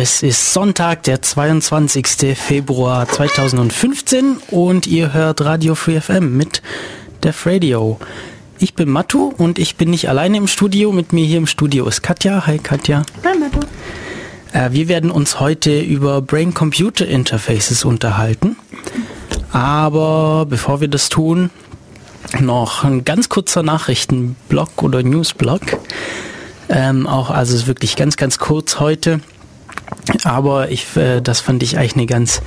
Es ist Sonntag, der 22. Februar 2015 und ihr hört Radio Free FM mit Def Radio. Ich bin Matu und ich bin nicht alleine im Studio. Mit mir hier im Studio ist Katja. Hi Katja. Hi Matu. Äh, wir werden uns heute über Brain-Computer Interfaces unterhalten. Aber bevor wir das tun, noch ein ganz kurzer Nachrichtenblock oder Newsblock. Ähm, auch, also es ist wirklich ganz, ganz kurz heute. Aber ich, äh, das fand ich eigentlich eine ganz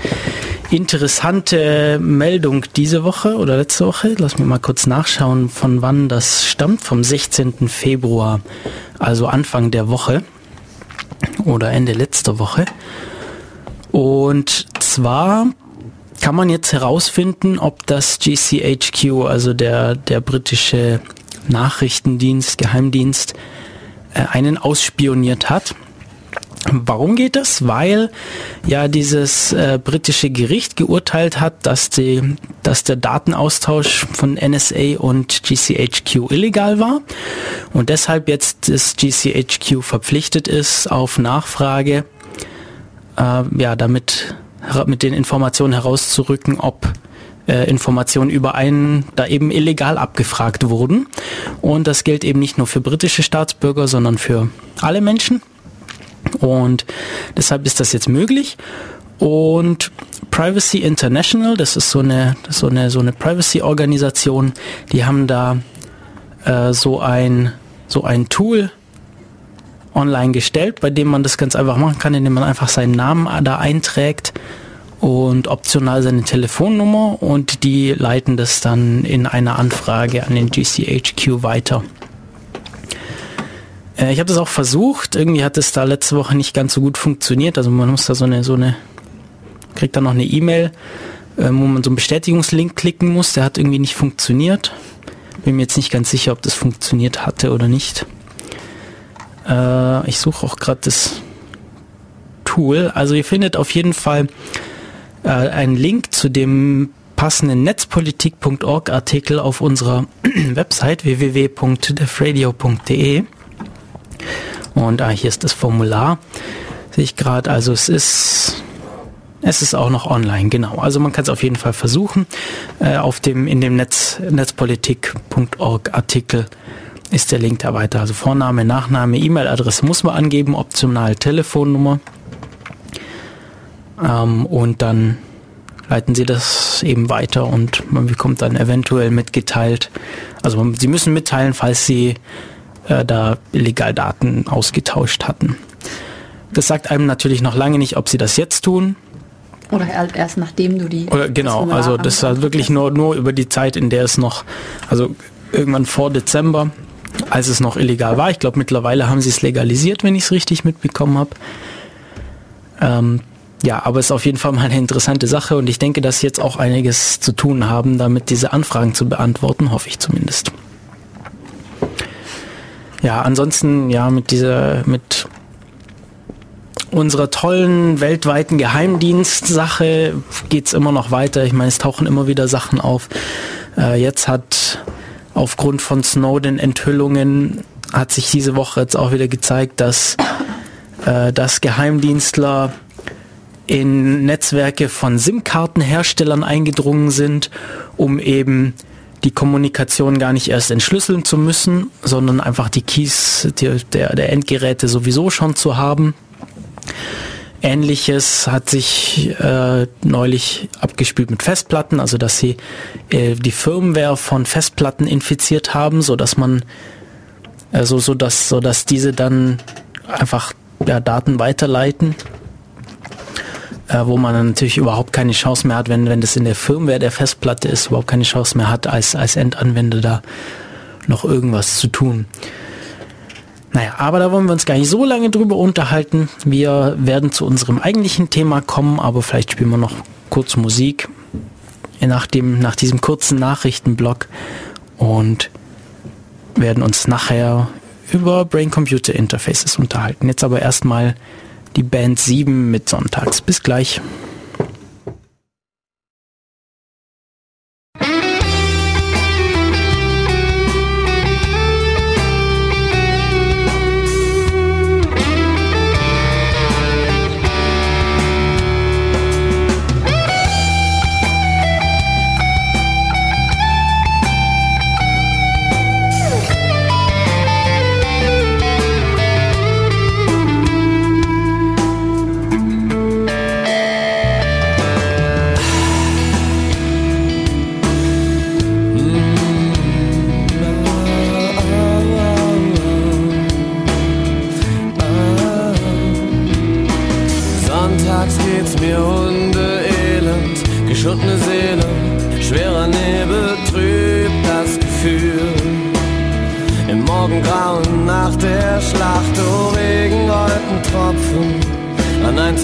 interessante Meldung diese Woche oder letzte Woche. Lass mich mal kurz nachschauen, von wann das stammt. Vom 16. Februar, also Anfang der Woche oder Ende letzter Woche. Und zwar kann man jetzt herausfinden, ob das GCHQ, also der, der britische Nachrichtendienst, Geheimdienst, äh, einen ausspioniert hat. Warum geht das? Weil ja dieses äh, britische Gericht geurteilt hat, dass, die, dass der Datenaustausch von NSA und GCHQ illegal war und deshalb jetzt das GCHQ verpflichtet ist, auf Nachfrage äh, ja damit mit den Informationen herauszurücken, ob äh, Informationen über einen da eben illegal abgefragt wurden. Und das gilt eben nicht nur für britische Staatsbürger, sondern für alle Menschen. Und deshalb ist das jetzt möglich. Und Privacy International, das ist so eine, so eine, so eine Privacy-Organisation, die haben da äh, so ein, so ein Tool online gestellt, bei dem man das ganz einfach machen kann, indem man einfach seinen Namen da einträgt und optional seine Telefonnummer und die leiten das dann in einer Anfrage an den GCHQ weiter. Äh, ich habe das auch versucht. Irgendwie hat es da letzte Woche nicht ganz so gut funktioniert. Also man muss da so eine, so eine, kriegt dann noch eine E-Mail, äh, wo man so einen Bestätigungslink klicken muss. Der hat irgendwie nicht funktioniert. Bin mir jetzt nicht ganz sicher, ob das funktioniert hatte oder nicht. Äh, ich suche auch gerade das Tool. Also ihr findet auf jeden Fall äh, einen Link zu dem passenden netzpolitik.org Artikel auf unserer Website www.defradio.de. Und ah, hier ist das Formular. Sehe ich gerade. Also es ist es ist auch noch online, genau. Also man kann es auf jeden Fall versuchen. Äh, auf dem in dem Netz netzpolitik.org Artikel ist der Link da weiter. Also Vorname, Nachname, E-Mail-Adresse muss man angeben, optional Telefonnummer. Ähm, und dann leiten sie das eben weiter und man bekommt dann eventuell mitgeteilt. Also sie müssen mitteilen, falls sie äh, da illegal Daten ausgetauscht hatten. Das sagt einem natürlich noch lange nicht, ob sie das jetzt tun. Oder halt erst nachdem du die. Oder genau, also das halt wirklich nur, nur über die Zeit, in der es noch, also irgendwann vor Dezember, als es noch illegal war. Ich glaube, mittlerweile haben sie es legalisiert, wenn ich es richtig mitbekommen habe. Ähm, ja, aber es ist auf jeden Fall mal eine interessante Sache und ich denke, dass sie jetzt auch einiges zu tun haben, damit diese Anfragen zu beantworten, hoffe ich zumindest. Ja, ansonsten, ja, mit dieser, mit unserer tollen weltweiten Geheimdienstsache geht's immer noch weiter. Ich meine, es tauchen immer wieder Sachen auf. Äh, jetzt hat aufgrund von Snowden-Enthüllungen hat sich diese Woche jetzt auch wieder gezeigt, dass, äh, dass Geheimdienstler in Netzwerke von SIM-Kartenherstellern eingedrungen sind, um eben die Kommunikation gar nicht erst entschlüsseln zu müssen, sondern einfach die Keys die, der, der Endgeräte sowieso schon zu haben. Ähnliches hat sich äh, neulich abgespielt mit Festplatten, also dass sie äh, die Firmware von Festplatten infiziert haben, so dass man also so dass so dass diese dann einfach ja, Daten weiterleiten äh, wo man natürlich überhaupt keine Chance mehr hat, wenn, wenn das in der Firmware der Festplatte ist, überhaupt keine Chance mehr hat, als, als Endanwender da noch irgendwas zu tun. Naja, aber da wollen wir uns gar nicht so lange drüber unterhalten. Wir werden zu unserem eigentlichen Thema kommen, aber vielleicht spielen wir noch kurz Musik nach, dem, nach diesem kurzen Nachrichtenblock und werden uns nachher über Brain-Computer Interfaces unterhalten. Jetzt aber erstmal die Band 7 mit Sonntags. Bis gleich.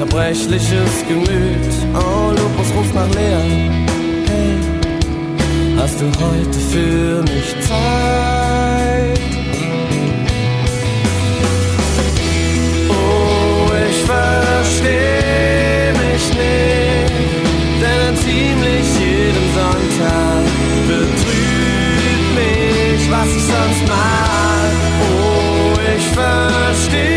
Zerbrechliches Gemüt. Oh, Lupus ruft nach Lea. Hey, hast du heute für mich Zeit? Oh, ich versteh mich nicht, denn ziemlich jedem Sonntag betrübt mich, was ich sonst mag. Oh, ich versteh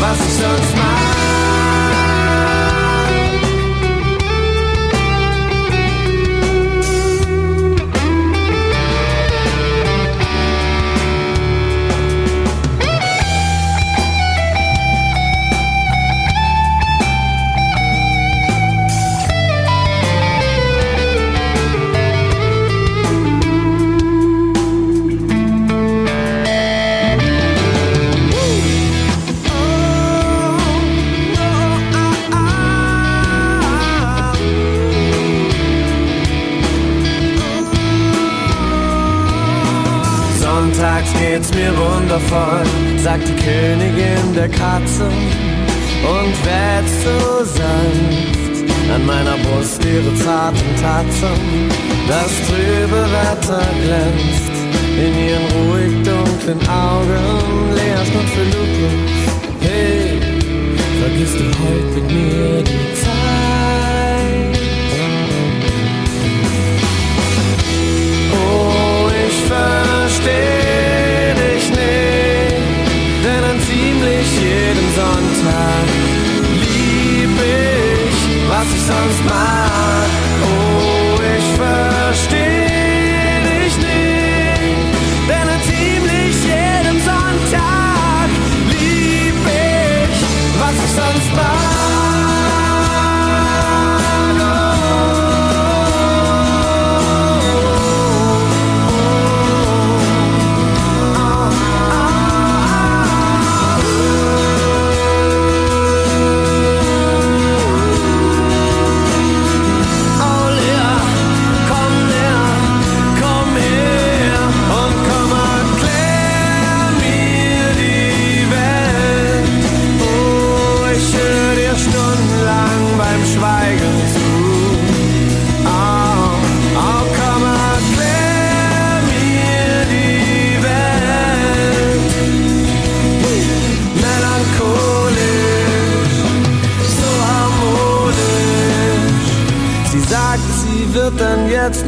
was ich sonst mag. Sonntags geht's mir wundervoll, sagt die Königin der Katze und wetzt so sanft an meiner Brust ihre zarten Tatzen. Das trübe Wetter glänzt in ihren ruhig dunklen Augen. Lea Schnutt für Lupus. Hey, vergisst du heute mit mir die Zeit? Versteh dich nicht, denn an ziemlich jedem Sonntag lieb ich, was ich sonst mag. Oh, ich versteh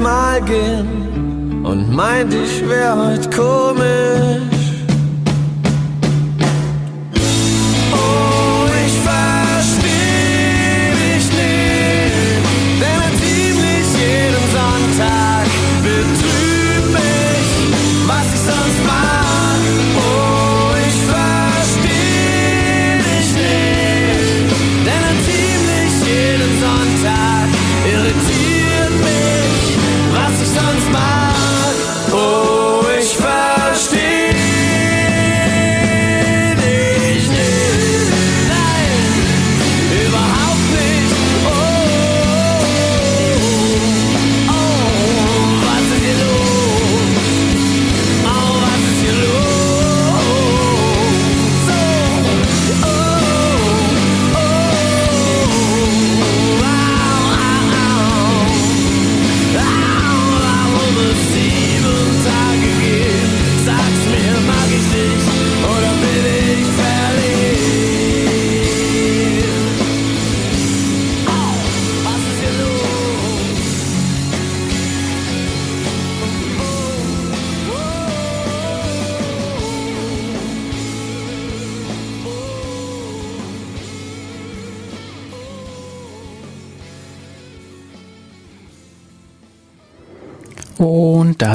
mal gehen und meint, ich wär heut komisch.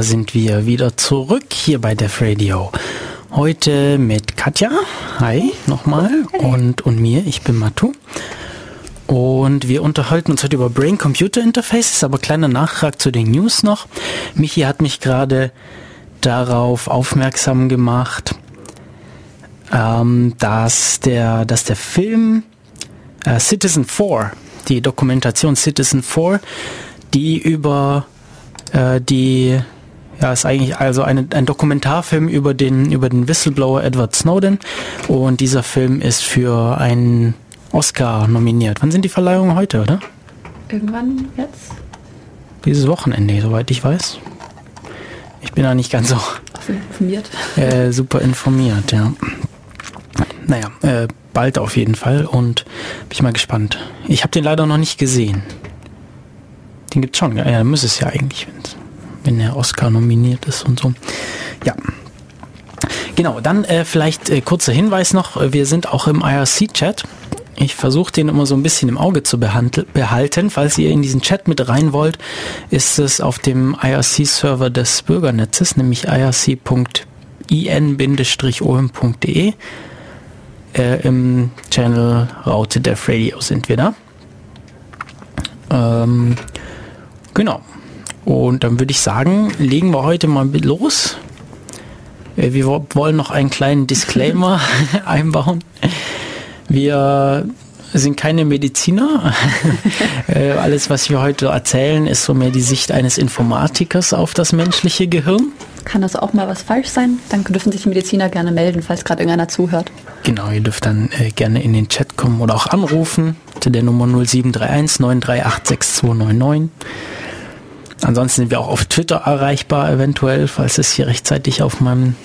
Sind wir wieder zurück hier bei Def Radio. Heute mit Katja. Hi nochmal. Und, und mir. Ich bin Matu. Und wir unterhalten uns heute über Brain-Computer-Interfaces, aber kleiner Nachtrag zu den News noch. Michi hat mich gerade darauf aufmerksam gemacht, ähm, dass, der, dass der Film äh, Citizen 4, die Dokumentation Citizen 4, die über äh, die ja, ist eigentlich also eine, ein Dokumentarfilm über den, über den Whistleblower Edward Snowden und dieser Film ist für einen Oscar nominiert. Wann sind die Verleihungen heute, oder? Irgendwann jetzt? Dieses Wochenende, soweit ich weiß. Ich bin da nicht ganz so informiert. Äh, super informiert, ja. Naja, äh, bald auf jeden Fall und bin ich mal gespannt. Ich habe den leider noch nicht gesehen. Den gibt's schon, ja, muss es ja eigentlich, wenn der Oscar nominiert ist und so. Ja. Genau, dann äh, vielleicht äh, kurzer Hinweis noch, wir sind auch im IRC-Chat. Ich versuche den immer so ein bisschen im Auge zu behalten. Falls ihr in diesen Chat mit rein wollt, ist es auf dem IRC-Server des Bürgernetzes, nämlich irc.in-om.de. Äh, Im Channel Raute Dev Radio sind wir da. Ähm, genau. Und dann würde ich sagen, legen wir heute mal los. Äh, wir wollen noch einen kleinen Disclaimer einbauen. Wir sind keine Mediziner. Äh, alles, was wir heute erzählen, ist so mehr die Sicht eines Informatikers auf das menschliche Gehirn. Kann das auch mal was falsch sein? Dann dürfen sich die Mediziner gerne melden, falls gerade irgendeiner zuhört. Genau, ihr dürft dann äh, gerne in den Chat kommen oder auch anrufen zu der Nummer 0731 938 6299. Ansonsten sind wir auch auf Twitter erreichbar, eventuell, falls es hier rechtzeitig auf meinem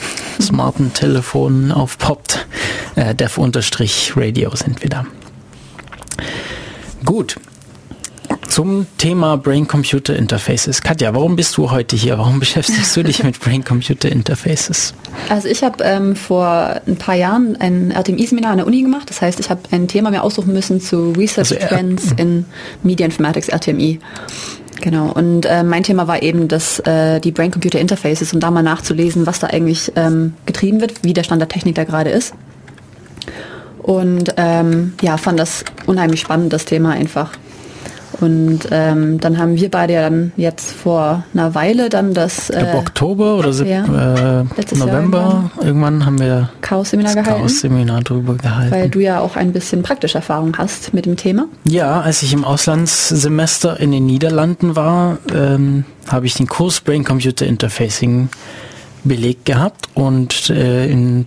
smarten Telefon aufpoppt. Äh, Dev-Radio sind wir da. Gut. Zum Thema Brain-Computer Interfaces. Katja, warum bist du heute hier? Warum beschäftigst du dich mit Brain-Computer Interfaces? Also ich habe ähm, vor ein paar Jahren ein RTMI-Seminar an der Uni gemacht. Das heißt, ich habe ein Thema mir aussuchen müssen zu Research also, Trends in Media Informatics RTMI. Genau, und äh, mein Thema war eben dass äh, die Brain-Computer Interfaces und da mal nachzulesen, was da eigentlich ähm, getrieben wird, wie der Stand der Technik da gerade ist. Und ähm, ja, fand das unheimlich spannend, das Thema einfach. Und ähm, dann haben wir beide ja dann jetzt vor einer Weile dann das äh, Oktober oder ja, äh, November irgendwann. irgendwann. haben wir Chaos-Seminar gehalten. Chaos-Seminar drüber gehalten. Weil du ja auch ein bisschen praktische Erfahrung hast mit dem Thema. Ja, als ich im Auslandssemester in den Niederlanden war, ähm, habe ich den Kurs Brain Computer Interfacing belegt gehabt und äh, in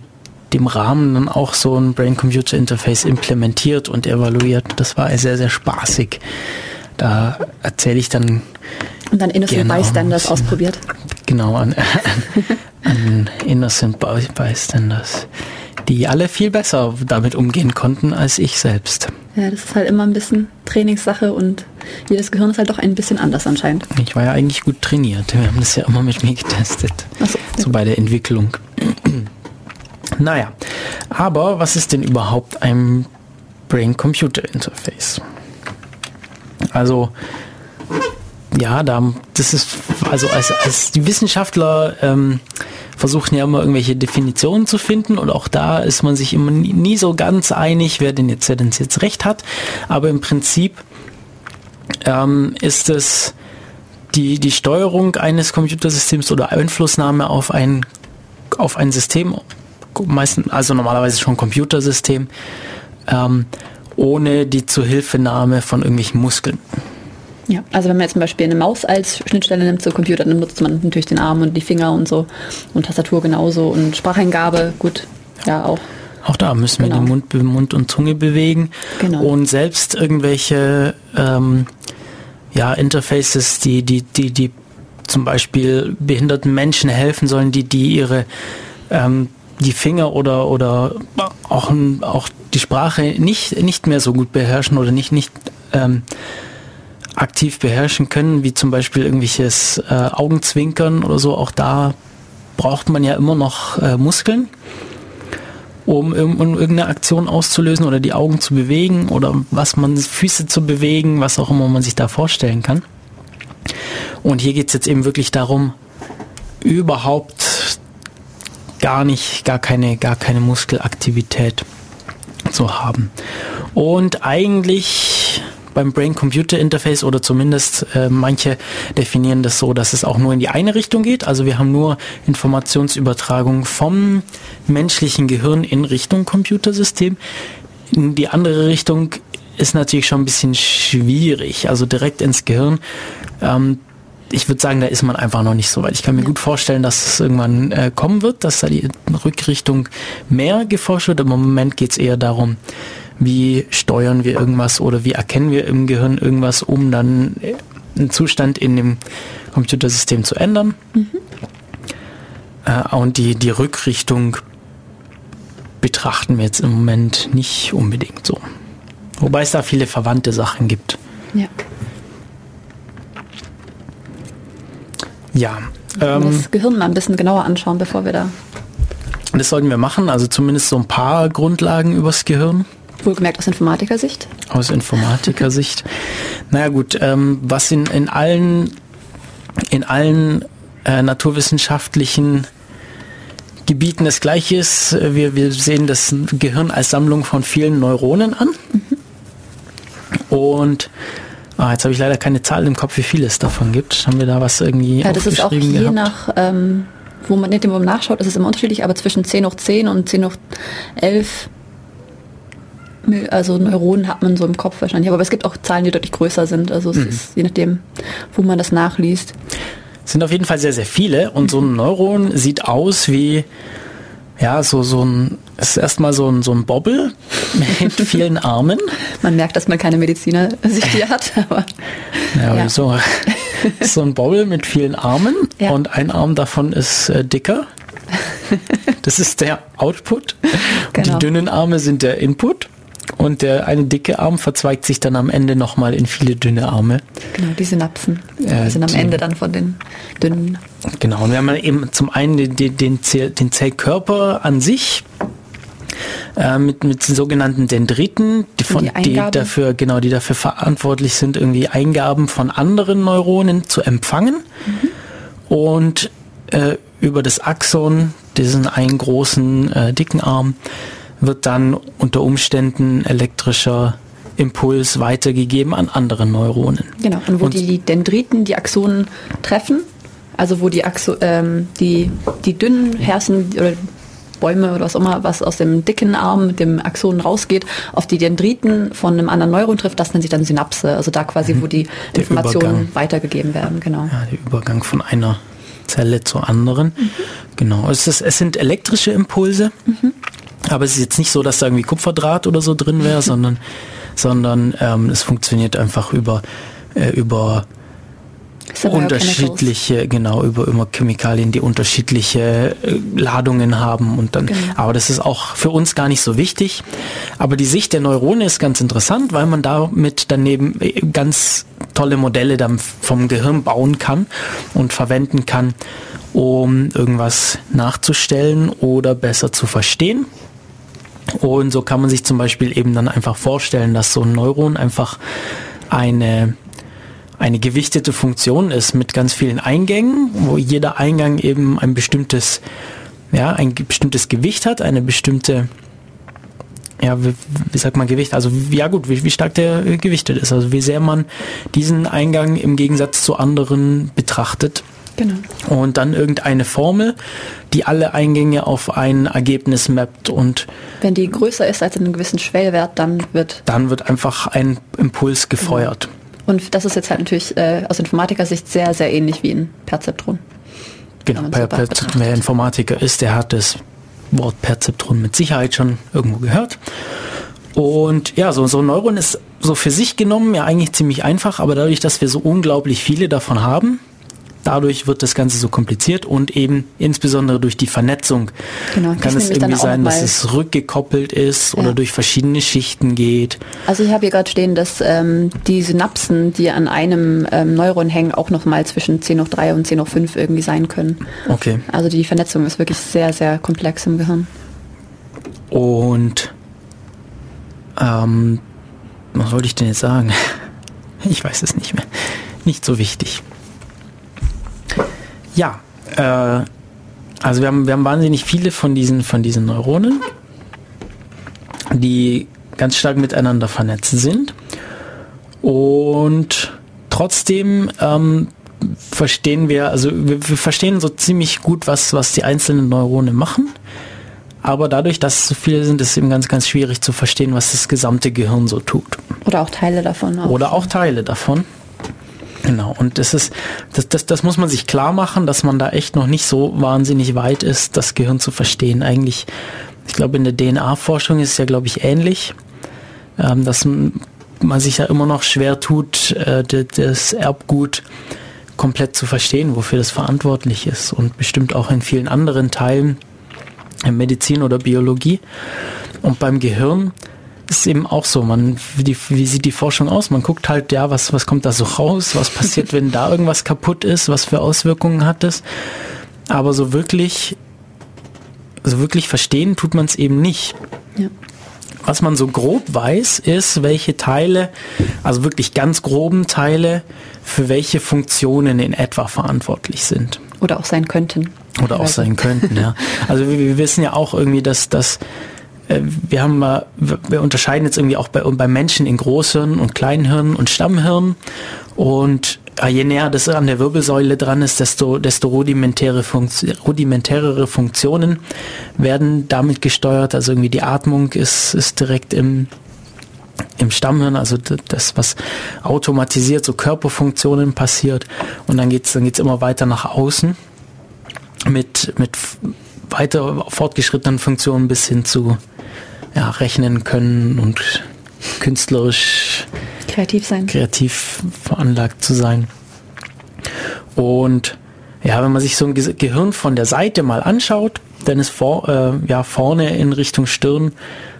dem Rahmen dann auch so ein Brain Computer Interface implementiert und evaluiert. Das war sehr, sehr spaßig. Da erzähle ich dann. Und dann Innocent Bystanders ausprobiert. Genau, an, an, an Innocent Bystanders, die alle viel besser damit umgehen konnten als ich selbst. Ja, das ist halt immer ein bisschen Trainingssache und jedes Gehirn ist halt doch ein bisschen anders anscheinend. Ich war ja eigentlich gut trainiert. Wir haben das ja immer mit mir getestet. So, so bei der Entwicklung. naja, aber was ist denn überhaupt ein Brain-Computer-Interface? Also ja, da, das ist, also als, als die Wissenschaftler ähm, versuchen ja immer irgendwelche Definitionen zu finden und auch da ist man sich immer nie, nie so ganz einig, wer denn jetzt, wer denn jetzt recht hat. Aber im Prinzip ähm, ist es die, die Steuerung eines Computersystems oder Einflussnahme auf ein, auf ein System, meistens, also normalerweise schon Computersystem, ähm, ohne die Zuhilfenahme von irgendwelchen Muskeln. Ja, also wenn man jetzt zum Beispiel eine Maus als Schnittstelle nimmt zum Computer, dann nutzt man natürlich den Arm und die Finger und so und Tastatur genauso und Spracheingabe, gut, ja auch. Auch da müssen genau. wir den Mund, Mund und Zunge bewegen. Genau. Und selbst irgendwelche ähm, ja, Interfaces, die, die, die, die zum Beispiel behinderten Menschen helfen sollen, die, die ihre ähm, die Finger oder, oder auch, auch die Sprache nicht, nicht mehr so gut beherrschen oder nicht, nicht ähm, aktiv beherrschen können, wie zum Beispiel irgendwelches äh, Augenzwinkern oder so. Auch da braucht man ja immer noch äh, Muskeln, um, um irgendeine Aktion auszulösen oder die Augen zu bewegen oder was man Füße zu bewegen, was auch immer man sich da vorstellen kann. Und hier geht es jetzt eben wirklich darum, überhaupt gar nicht, gar keine, gar keine Muskelaktivität zu haben. Und eigentlich beim Brain-Computer-Interface oder zumindest äh, manche definieren das so, dass es auch nur in die eine Richtung geht. Also wir haben nur Informationsübertragung vom menschlichen Gehirn in Richtung Computersystem. In die andere Richtung ist natürlich schon ein bisschen schwierig, also direkt ins Gehirn. Ähm, ich würde sagen, da ist man einfach noch nicht so weit. Ich kann mir gut vorstellen, dass es irgendwann äh, kommen wird, dass da die Rückrichtung mehr geforscht wird. Im Moment geht es eher darum, wie steuern wir irgendwas oder wie erkennen wir im Gehirn irgendwas, um dann äh, einen Zustand in dem Computersystem zu ändern. Mhm. Äh, und die, die Rückrichtung betrachten wir jetzt im Moment nicht unbedingt so. Wobei es da viele verwandte Sachen gibt. Ja. Ja. Ähm, das Gehirn mal ein bisschen genauer anschauen, bevor wir da. Das sollten wir machen, also zumindest so ein paar Grundlagen übers Gehirn. Wohlgemerkt aus Informatikersicht. Aus Informatikersicht. naja gut, ähm, was in, in allen, in allen äh, naturwissenschaftlichen Gebieten das gleiche ist, wir, wir sehen das Gehirn als Sammlung von vielen Neuronen an. Mhm. Und Ah, jetzt habe ich leider keine Zahl im Kopf, wie viel es davon gibt. Haben wir da was irgendwie Ja, das ist auch je gehabt? nach, ähm, wo man nicht immer nachschaut, ist es immer unterschiedlich, aber zwischen 10 hoch 10 und 10 hoch 11 also Neuronen hat man so im Kopf wahrscheinlich. Aber es gibt auch Zahlen, die deutlich größer sind. Also es mhm. ist je nachdem, wo man das nachliest. Es sind auf jeden Fall sehr, sehr viele. Und so ein Neuron sieht aus wie ja, so, so ein, es ist erstmal so ein, so ein Bobbel mit vielen Armen. Man merkt, dass man keine Mediziner sich hier hat, aber. Ja, ja. So, so ein Bobbel mit vielen Armen ja. und ein Arm davon ist äh, dicker. Das ist der Output. Genau. Die dünnen Arme sind der Input. Und der eine dicke Arm verzweigt sich dann am Ende nochmal in viele dünne Arme. Genau, die Synapsen äh, sind am die, Ende dann von den dünnen. Genau, und wir haben eben zum einen den, den, den Zellkörper an sich, äh, mit, mit den sogenannten Dendriten, die, von, die, die, dafür, genau, die dafür verantwortlich sind, irgendwie Eingaben von anderen Neuronen zu empfangen. Mhm. Und äh, über das Axon, diesen einen großen, äh, dicken Arm, wird dann unter Umständen elektrischer Impuls weitergegeben an andere Neuronen. Genau, und wo und die Dendriten die Axonen treffen, also wo die, Axo, ähm, die, die dünnen Herzen oder Bäume oder was auch immer, was aus dem dicken Arm mit dem Axon rausgeht, auf die Dendriten von einem anderen Neuron trifft, das nennt sich dann Synapse, also da quasi, mhm. wo die der Informationen Übergang. weitergegeben werden, genau. Ja, der Übergang von einer Zelle zur anderen. Mhm. Genau, es, ist, es sind elektrische Impulse. Mhm. Aber es ist jetzt nicht so, dass da irgendwie Kupferdraht oder so drin wäre, sondern, sondern ähm, es funktioniert einfach über, äh, über unterschiedliche, genau, über immer Chemikalien, die unterschiedliche äh, Ladungen haben und dann, genau. aber das ist auch für uns gar nicht so wichtig. Aber die Sicht der Neurone ist ganz interessant, weil man damit daneben äh, ganz tolle Modelle dann vom Gehirn bauen kann und verwenden kann, um irgendwas nachzustellen oder besser zu verstehen. Und so kann man sich zum Beispiel eben dann einfach vorstellen, dass so ein Neuron einfach eine, eine gewichtete Wie ist mit ganz vielen Eingängen, wo jeder Eingang eben ein bestimmtes, ja, ein bestimmtes Gewicht hat, eine bestimmte, ja, wie, wie sagt man Gewicht? Also ja gut, wie, wie stark der gewichtet ist, also wie sehr man diesen Eingang im Gegensatz zu anderen betrachtet. Genau. Und dann irgendeine Formel, die alle Eingänge auf ein Ergebnis mappt und wenn die größer ist als einen gewissen Schwellwert, dann wird dann wird einfach ein Impuls gefeuert. Genau. Und das ist jetzt halt natürlich äh, aus Informatikersicht sehr sehr ähnlich wie ein Perzeptron. Genau, per, per, wer Informatiker ist, der hat das Wort Perzeptron mit Sicherheit schon irgendwo gehört. Und ja, so, so ein Neuron ist so für sich genommen ja eigentlich ziemlich einfach, aber dadurch, dass wir so unglaublich viele davon haben, Dadurch wird das Ganze so kompliziert und eben insbesondere durch die Vernetzung genau, kann es irgendwie sein, dass es rückgekoppelt ist ja. oder durch verschiedene Schichten geht. Also ich habe hier gerade stehen, dass ähm, die Synapsen, die an einem ähm, Neuron hängen, auch noch mal zwischen 10 hoch 3 und 10 hoch 5 irgendwie sein können. Okay. Also die Vernetzung ist wirklich sehr, sehr komplex im Gehirn. Und ähm, was wollte ich denn jetzt sagen? Ich weiß es nicht mehr. Nicht so wichtig. Ja, äh, also wir haben, wir haben wahnsinnig viele von diesen, von diesen Neuronen, die ganz stark miteinander vernetzt sind. Und trotzdem ähm, verstehen wir, also wir, wir, verstehen so ziemlich gut, was, was die einzelnen Neurone machen. Aber dadurch, dass es so viele sind, ist es eben ganz, ganz schwierig zu verstehen, was das gesamte Gehirn so tut. Oder auch Teile davon. Auch. Oder auch Teile davon. Genau, und das ist, das, das, das muss man sich klar machen, dass man da echt noch nicht so wahnsinnig weit ist, das Gehirn zu verstehen. Eigentlich, ich glaube, in der DNA-Forschung ist es ja, glaube ich, ähnlich, ähm, dass man sich ja immer noch schwer tut, äh, das Erbgut komplett zu verstehen, wofür das verantwortlich ist und bestimmt auch in vielen anderen Teilen Medizin oder Biologie. Und beim Gehirn ist eben auch so. Man, wie, die, wie sieht die Forschung aus? Man guckt halt, ja, was, was kommt da so raus? Was passiert, wenn da irgendwas kaputt ist? Was für Auswirkungen hat es? Aber so wirklich, so wirklich verstehen tut man es eben nicht. Ja. Was man so grob weiß, ist, welche Teile, also wirklich ganz groben Teile, für welche Funktionen in etwa verantwortlich sind. Oder auch sein könnten. Oder auch sein könnten, ja. Also wir, wir wissen ja auch irgendwie, dass, dass wir haben wir unterscheiden jetzt irgendwie auch bei, bei Menschen in Großhirn und Kleinhirn und Stammhirn und je näher das an der Wirbelsäule dran ist, desto, desto rudimentäre Funktio rudimentärere Funktionen werden damit gesteuert. Also irgendwie die Atmung ist, ist direkt im, im Stammhirn, also das, was automatisiert so Körperfunktionen passiert. Und dann geht's dann geht's immer weiter nach außen mit, mit weiter fortgeschrittenen Funktionen bis hin zu ja, rechnen können und künstlerisch kreativ sein. Kreativ veranlagt zu sein. Und ja, wenn man sich so ein Gehirn von der Seite mal anschaut, dann ist vor, äh, ja, vorne in Richtung Stirn,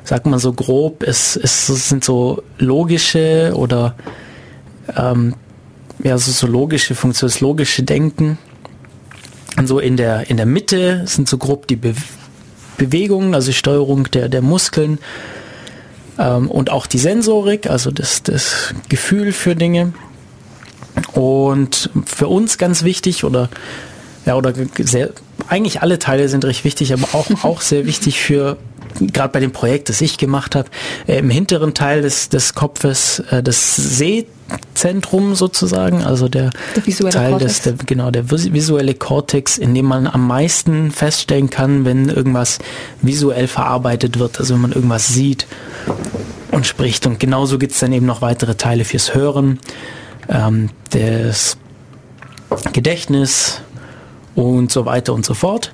sagt man so grob, es, es sind so logische oder ähm, ja, so, so logische Funktionen, das logische Denken. Und so in der, in der Mitte sind so grob die Be Bewegungen, also Steuerung der, der Muskeln ähm, und auch die Sensorik, also das, das Gefühl für Dinge. Und für uns ganz wichtig oder ja, oder sehr, eigentlich alle Teile sind recht wichtig, aber auch, auch sehr wichtig für gerade bei dem Projekt, das ich gemacht habe, äh, im hinteren Teil des, des Kopfes äh, das Sehzentrum sozusagen, also der, der Teil des, der, genau, der visuelle Kortex, in dem man am meisten feststellen kann, wenn irgendwas visuell verarbeitet wird, also wenn man irgendwas sieht und spricht. Und genauso gibt es dann eben noch weitere Teile fürs Hören, ähm, das Gedächtnis und so weiter und so fort.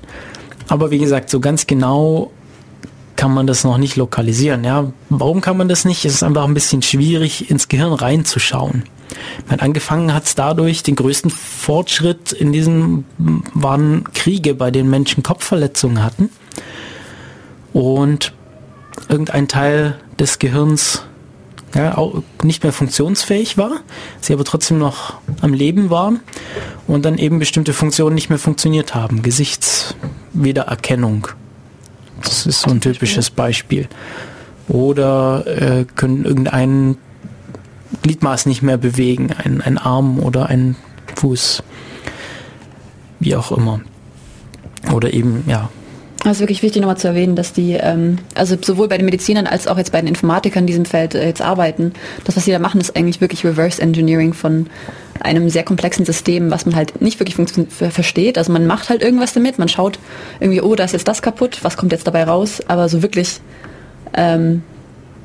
Aber wie gesagt, so ganz genau kann man das noch nicht lokalisieren. Ja, warum kann man das nicht? Es ist einfach ein bisschen schwierig, ins Gehirn reinzuschauen. Meine, angefangen hat es dadurch, den größten Fortschritt in diesen waren Kriege, bei denen Menschen Kopfverletzungen hatten. Und irgendein Teil des Gehirns ja, nicht mehr funktionsfähig war, sie aber trotzdem noch am Leben waren und dann eben bestimmte Funktionen nicht mehr funktioniert haben. Gesichtswiedererkennung das ist so ein typisches Beispiel. Oder äh, können irgendein Gliedmaß nicht mehr bewegen, ein, ein Arm oder ein Fuß, wie auch immer. Oder eben, ja, das ist wirklich wichtig nochmal zu erwähnen, dass die, ähm, also sowohl bei den Medizinern als auch jetzt bei den Informatikern in diesem Feld äh, jetzt arbeiten, das, was sie da machen, ist eigentlich wirklich Reverse Engineering von einem sehr komplexen System, was man halt nicht wirklich versteht. Also man macht halt irgendwas damit, man schaut irgendwie, oh, da ist jetzt das kaputt, was kommt jetzt dabei raus, aber so wirklich, ähm,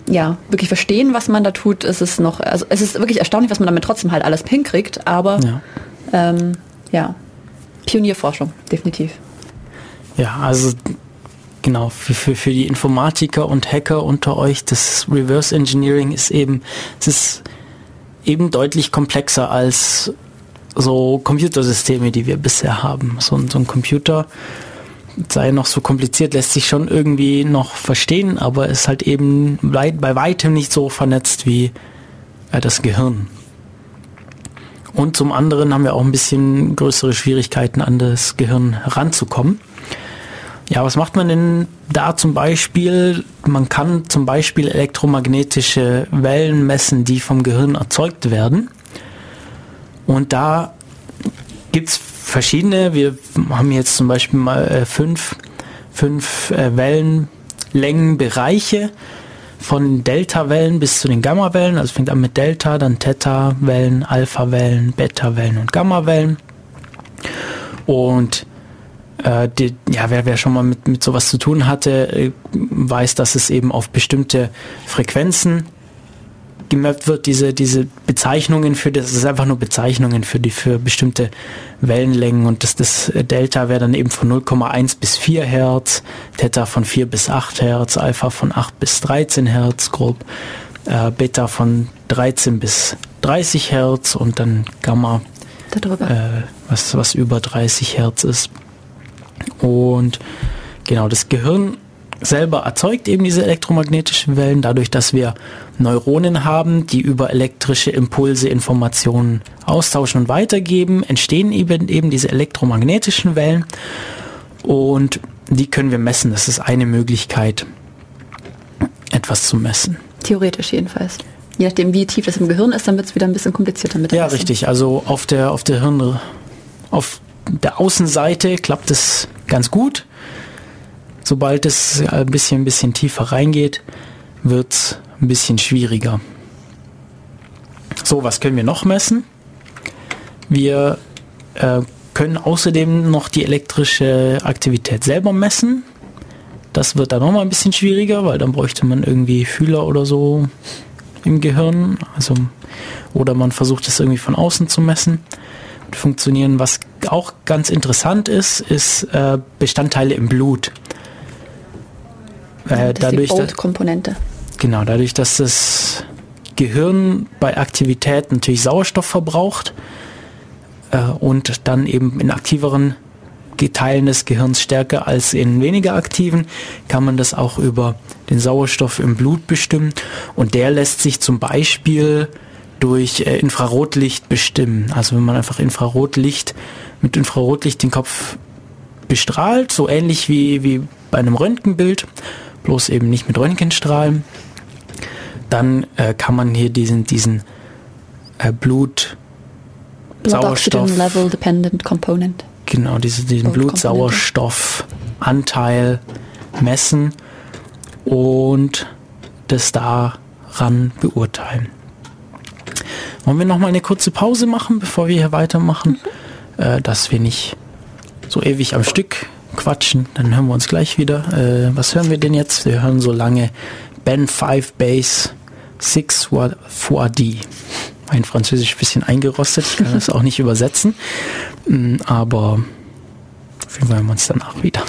ja, wirklich verstehen, was man da tut, ist es noch, also es ist wirklich erstaunlich, was man damit trotzdem halt alles hinkriegt, aber ja, ähm, ja Pionierforschung, definitiv. Ja, also genau, für, für, für die Informatiker und Hacker unter euch, das Reverse Engineering ist eben, es ist eben deutlich komplexer als so Computersysteme, die wir bisher haben. So, so ein Computer sei noch so kompliziert, lässt sich schon irgendwie noch verstehen, aber ist halt eben bei, bei weitem nicht so vernetzt wie äh, das Gehirn. Und zum anderen haben wir auch ein bisschen größere Schwierigkeiten, an das Gehirn heranzukommen. Ja, was macht man denn da zum Beispiel? Man kann zum Beispiel elektromagnetische Wellen messen, die vom Gehirn erzeugt werden. Und da gibt es verschiedene. Wir haben jetzt zum Beispiel mal äh, fünf, fünf äh, Wellenlängenbereiche von Delta-Wellen bis zu den Gamma-Wellen. Also fängt an mit Delta, dann Theta-Wellen, Alpha-Wellen, Beta-Wellen und Gamma-Wellen. Und äh, die, ja, wer, wer schon mal mit, mit sowas zu tun hatte, äh, weiß, dass es eben auf bestimmte Frequenzen gemappt wird, diese, diese Bezeichnungen für das, das ist einfach nur Bezeichnungen für die, für bestimmte Wellenlängen und das, das Delta wäre dann eben von 0,1 bis 4 Hertz, Theta von 4 bis 8 Hertz, Alpha von 8 bis 13 Hertz grob, äh, Beta von 13 bis 30 Hertz und dann Gamma, äh, was, was über 30 Hertz ist. Und genau, das Gehirn selber erzeugt eben diese elektromagnetischen Wellen, dadurch, dass wir Neuronen haben, die über elektrische Impulse Informationen austauschen und weitergeben, entstehen eben, eben diese elektromagnetischen Wellen und die können wir messen. Das ist eine Möglichkeit, etwas zu messen. Theoretisch jedenfalls. Je nachdem, wie tief das im Gehirn ist, dann wird es wieder ein bisschen komplizierter mit der Ja, Messung. richtig. Also auf der, auf der Hirn, auf der Außenseite klappt es ganz gut. Sobald es ein bisschen, ein bisschen tiefer reingeht, wird es ein bisschen schwieriger. So, was können wir noch messen? Wir äh, können außerdem noch die elektrische Aktivität selber messen. Das wird dann nochmal ein bisschen schwieriger, weil dann bräuchte man irgendwie Fühler oder so im Gehirn. Also, oder man versucht es irgendwie von außen zu messen funktionieren. Was auch ganz interessant ist, ist äh, Bestandteile im Blut. Äh, das dadurch, ist die Komponente. Genau, dadurch, dass das Gehirn bei Aktivität natürlich Sauerstoff verbraucht äh, und dann eben in aktiveren Teilen des Gehirns stärker als in weniger aktiven, kann man das auch über den Sauerstoff im Blut bestimmen. Und der lässt sich zum Beispiel durch äh, Infrarotlicht bestimmen. Also wenn man einfach Infrarotlicht mit Infrarotlicht den Kopf bestrahlt, so ähnlich wie, wie bei einem Röntgenbild, bloß eben nicht mit Röntgenstrahlen, dann äh, kann man hier diesen, diesen äh, Blut Sauerstoff Level Dependent Component. Genau, diese, diesen Blutsauerstoffanteil messen und das daran beurteilen. Wollen wir noch mal eine kurze Pause machen, bevor wir hier weitermachen, mhm. äh, dass wir nicht so ewig am Stück quatschen. Dann hören wir uns gleich wieder. Äh, was hören wir denn jetzt? Wir hören so lange Ben 5 Bass 6 4D. Mein Französisch ein bisschen eingerostet, ich kann das auch nicht übersetzen. Mm, aber Fall hören wir uns danach wieder.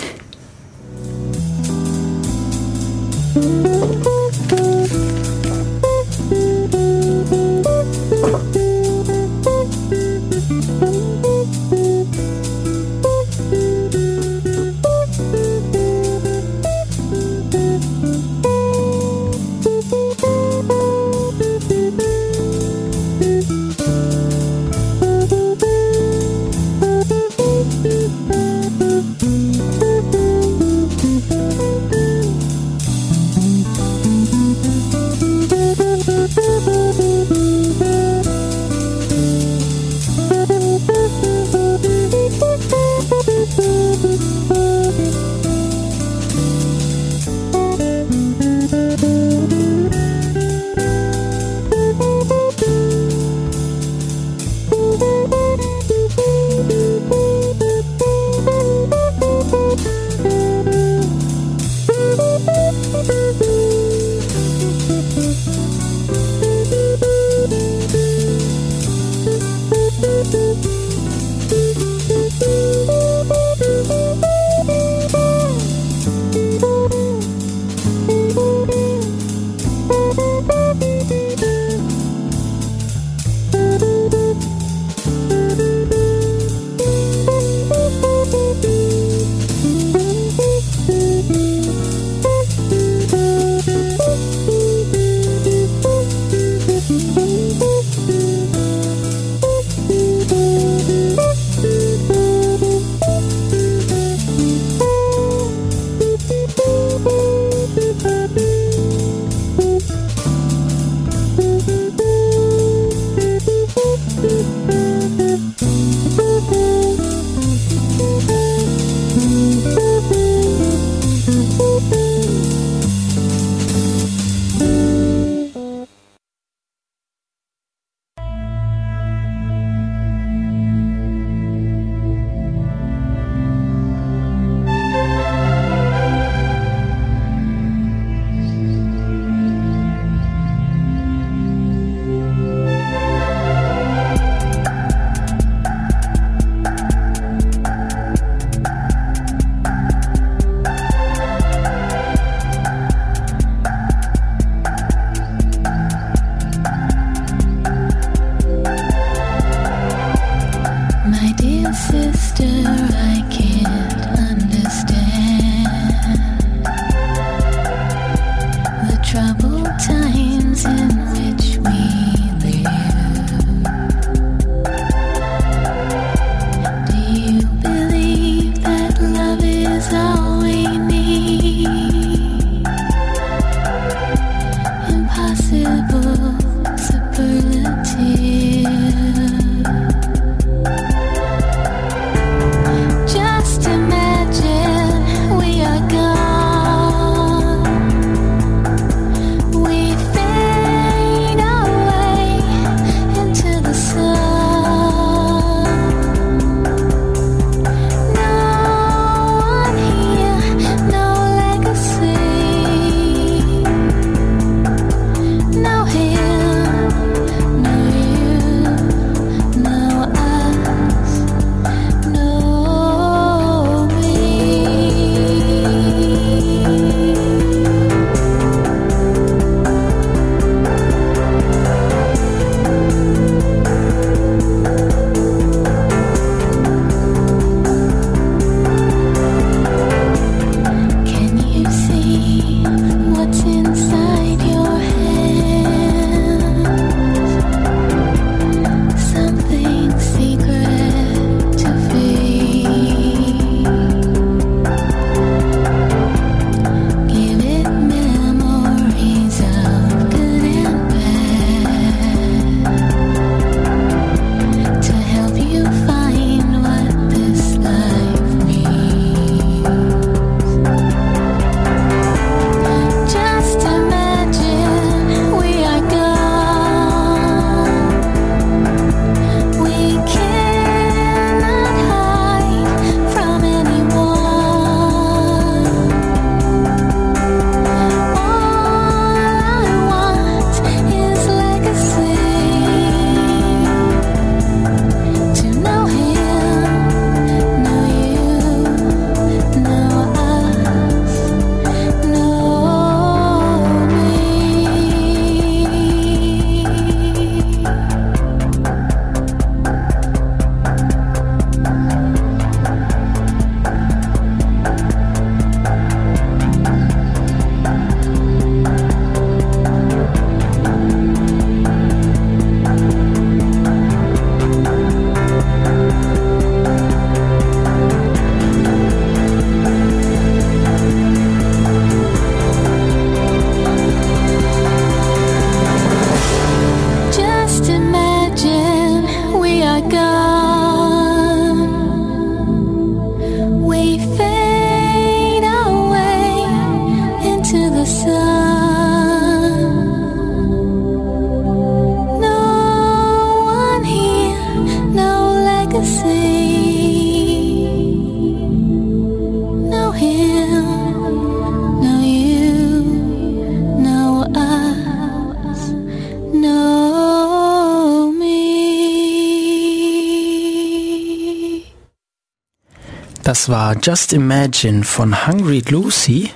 Das war Just Imagine von Hungry Lucy.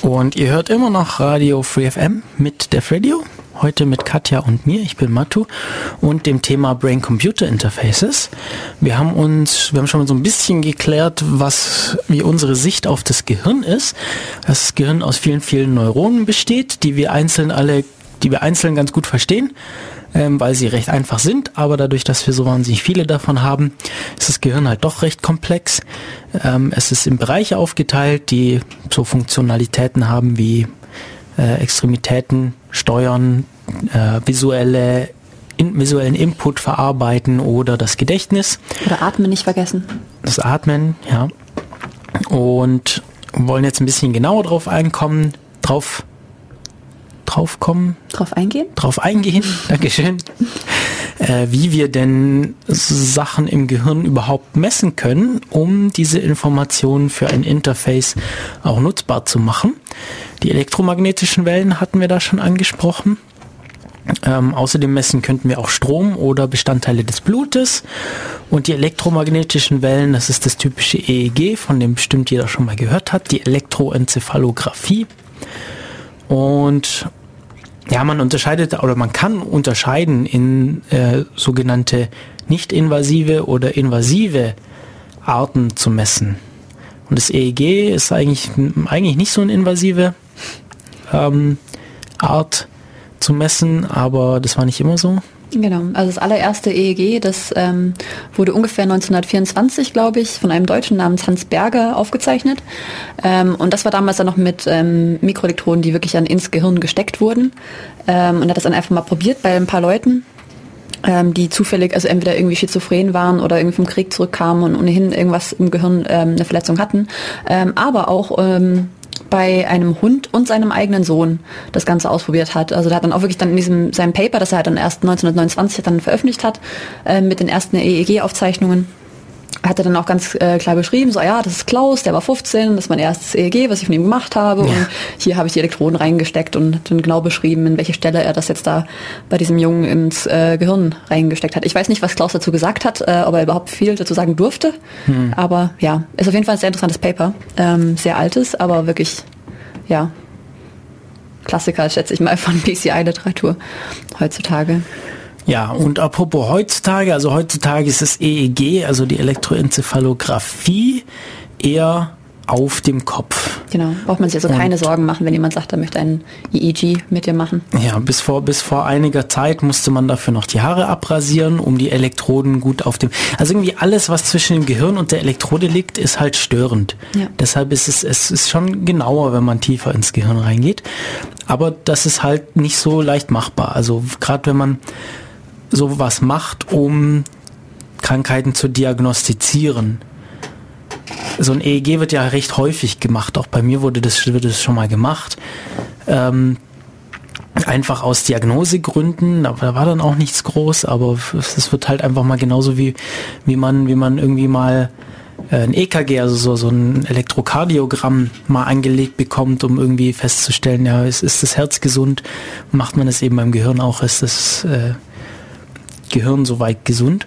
Und ihr hört immer noch Radio Free FM mit Def Radio. Heute mit Katja und mir. Ich bin Matu und dem Thema Brain-Computer Interfaces. Wir haben uns, wir haben schon mal so ein bisschen geklärt, was, wie unsere Sicht auf das Gehirn ist. Das Gehirn aus vielen, vielen Neuronen besteht, die wir einzeln alle, die wir einzeln ganz gut verstehen ähm, weil sie recht einfach sind, aber dadurch, dass wir so wahnsinnig viele davon haben, ist das Gehirn halt doch recht komplex. Ähm, es ist in Bereiche aufgeteilt, die so Funktionalitäten haben wie äh, Extremitäten steuern, äh, visuelle in, visuellen Input verarbeiten oder das Gedächtnis. Oder Atmen nicht vergessen. Das Atmen, ja. Und wollen jetzt ein bisschen genauer drauf einkommen, drauf drauf kommen. Drauf eingehen? Drauf eingehen, Dankeschön. Äh, wie wir denn Sachen im Gehirn überhaupt messen können, um diese Informationen für ein Interface auch nutzbar zu machen. Die elektromagnetischen Wellen hatten wir da schon angesprochen. Ähm, außerdem messen könnten wir auch Strom oder Bestandteile des Blutes. Und die elektromagnetischen Wellen, das ist das typische EEG, von dem bestimmt jeder schon mal gehört hat, die Elektroenzephalographie. Und ja, man unterscheidet oder man kann unterscheiden in äh, sogenannte nicht invasive oder invasive Arten zu messen. Und das EEG ist eigentlich, eigentlich nicht so eine invasive ähm, Art zu messen, aber das war nicht immer so. Genau, also das allererste EEG, das ähm, wurde ungefähr 1924, glaube ich, von einem Deutschen namens Hans Berger aufgezeichnet. Ähm, und das war damals dann noch mit ähm, Mikroelektroden, die wirklich dann ins Gehirn gesteckt wurden. Ähm, und hat das dann einfach mal probiert bei ein paar Leuten ähm, die zufällig, also entweder irgendwie schizophren waren oder irgendwie vom Krieg zurückkamen und ohnehin irgendwas im Gehirn ähm, eine Verletzung hatten, ähm, aber auch ähm, bei einem Hund und seinem eigenen Sohn das Ganze ausprobiert hat. Also der hat dann auch wirklich dann in diesem seinem Paper, das er dann erst 1929 dann veröffentlicht hat, äh, mit den ersten EEG-Aufzeichnungen, hat er dann auch ganz äh, klar beschrieben, so ja, das ist Klaus, der war 15, das ist mein erstes EEG, was ich von ihm gemacht habe ja. und hier habe ich die Elektroden reingesteckt und dann genau beschrieben, in welche Stelle er das jetzt da bei diesem Jungen ins äh, Gehirn reingesteckt hat. Ich weiß nicht, was Klaus dazu gesagt hat, äh, ob er überhaupt viel dazu sagen durfte, hm. aber ja, ist auf jeden Fall ein sehr interessantes Paper, ähm, sehr altes, aber wirklich, ja, Klassiker, schätze ich mal, von PCI-Literatur heutzutage. Ja, und apropos heutzutage, also heutzutage ist das EEG, also die Elektroenzephalographie, eher auf dem Kopf. Genau, braucht man sich also und keine Sorgen machen, wenn jemand sagt, er möchte ein EEG mit dir machen. Ja, bis vor, bis vor einiger Zeit musste man dafür noch die Haare abrasieren, um die Elektroden gut auf dem... Also irgendwie alles, was zwischen dem Gehirn und der Elektrode liegt, ist halt störend. Ja. Deshalb ist es, es ist schon genauer, wenn man tiefer ins Gehirn reingeht. Aber das ist halt nicht so leicht machbar. Also gerade wenn man sowas macht, um Krankheiten zu diagnostizieren. So ein EEG wird ja recht häufig gemacht. Auch bei mir wurde das, wurde das schon mal gemacht. Ähm, einfach aus Diagnosegründen, da war dann auch nichts groß, aber es wird halt einfach mal genauso wie, wie man, wie man irgendwie mal äh, ein EKG, also so, so ein Elektrokardiogramm mal angelegt bekommt, um irgendwie festzustellen, ja, ist, ist das Herz gesund, macht man es eben beim Gehirn auch, ist das äh, Gehirn soweit gesund.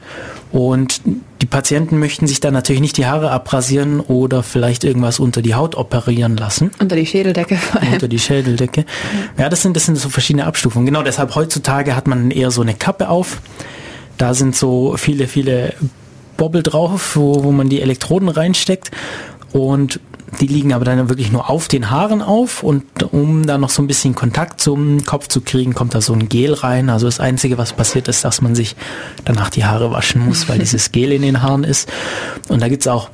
Und die Patienten möchten sich dann natürlich nicht die Haare abrasieren oder vielleicht irgendwas unter die Haut operieren lassen. Unter die Schädeldecke. Unter die Schädeldecke. Ja, das sind, das sind so verschiedene Abstufungen. Genau deshalb heutzutage hat man eher so eine Kappe auf. Da sind so viele, viele Bobbel drauf, wo, wo man die Elektroden reinsteckt. Und die liegen aber dann wirklich nur auf den Haaren auf und um da noch so ein bisschen Kontakt zum Kopf zu kriegen, kommt da so ein Gel rein. Also das Einzige, was passiert ist, dass man sich danach die Haare waschen muss, weil dieses Gel in den Haaren ist. Und da gibt's auch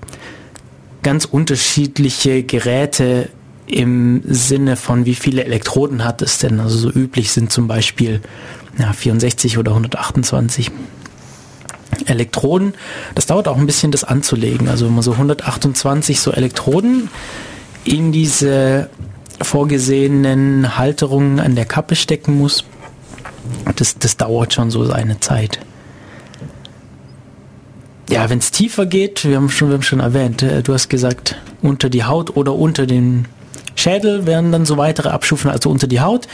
ganz unterschiedliche Geräte im Sinne von, wie viele Elektroden hat es denn. Also so üblich sind zum Beispiel ja, 64 oder 128 Elektroden. Das dauert auch ein bisschen, das anzulegen. Also wenn man so 128 so Elektroden in diese vorgesehenen Halterungen an der Kappe stecken muss, das, das dauert schon so seine Zeit. Ja, wenn es tiefer geht, wir haben, schon, wir haben schon erwähnt, äh, du hast gesagt, unter die Haut oder unter den Schädel werden dann so weitere Abstufen, also unter die Haut.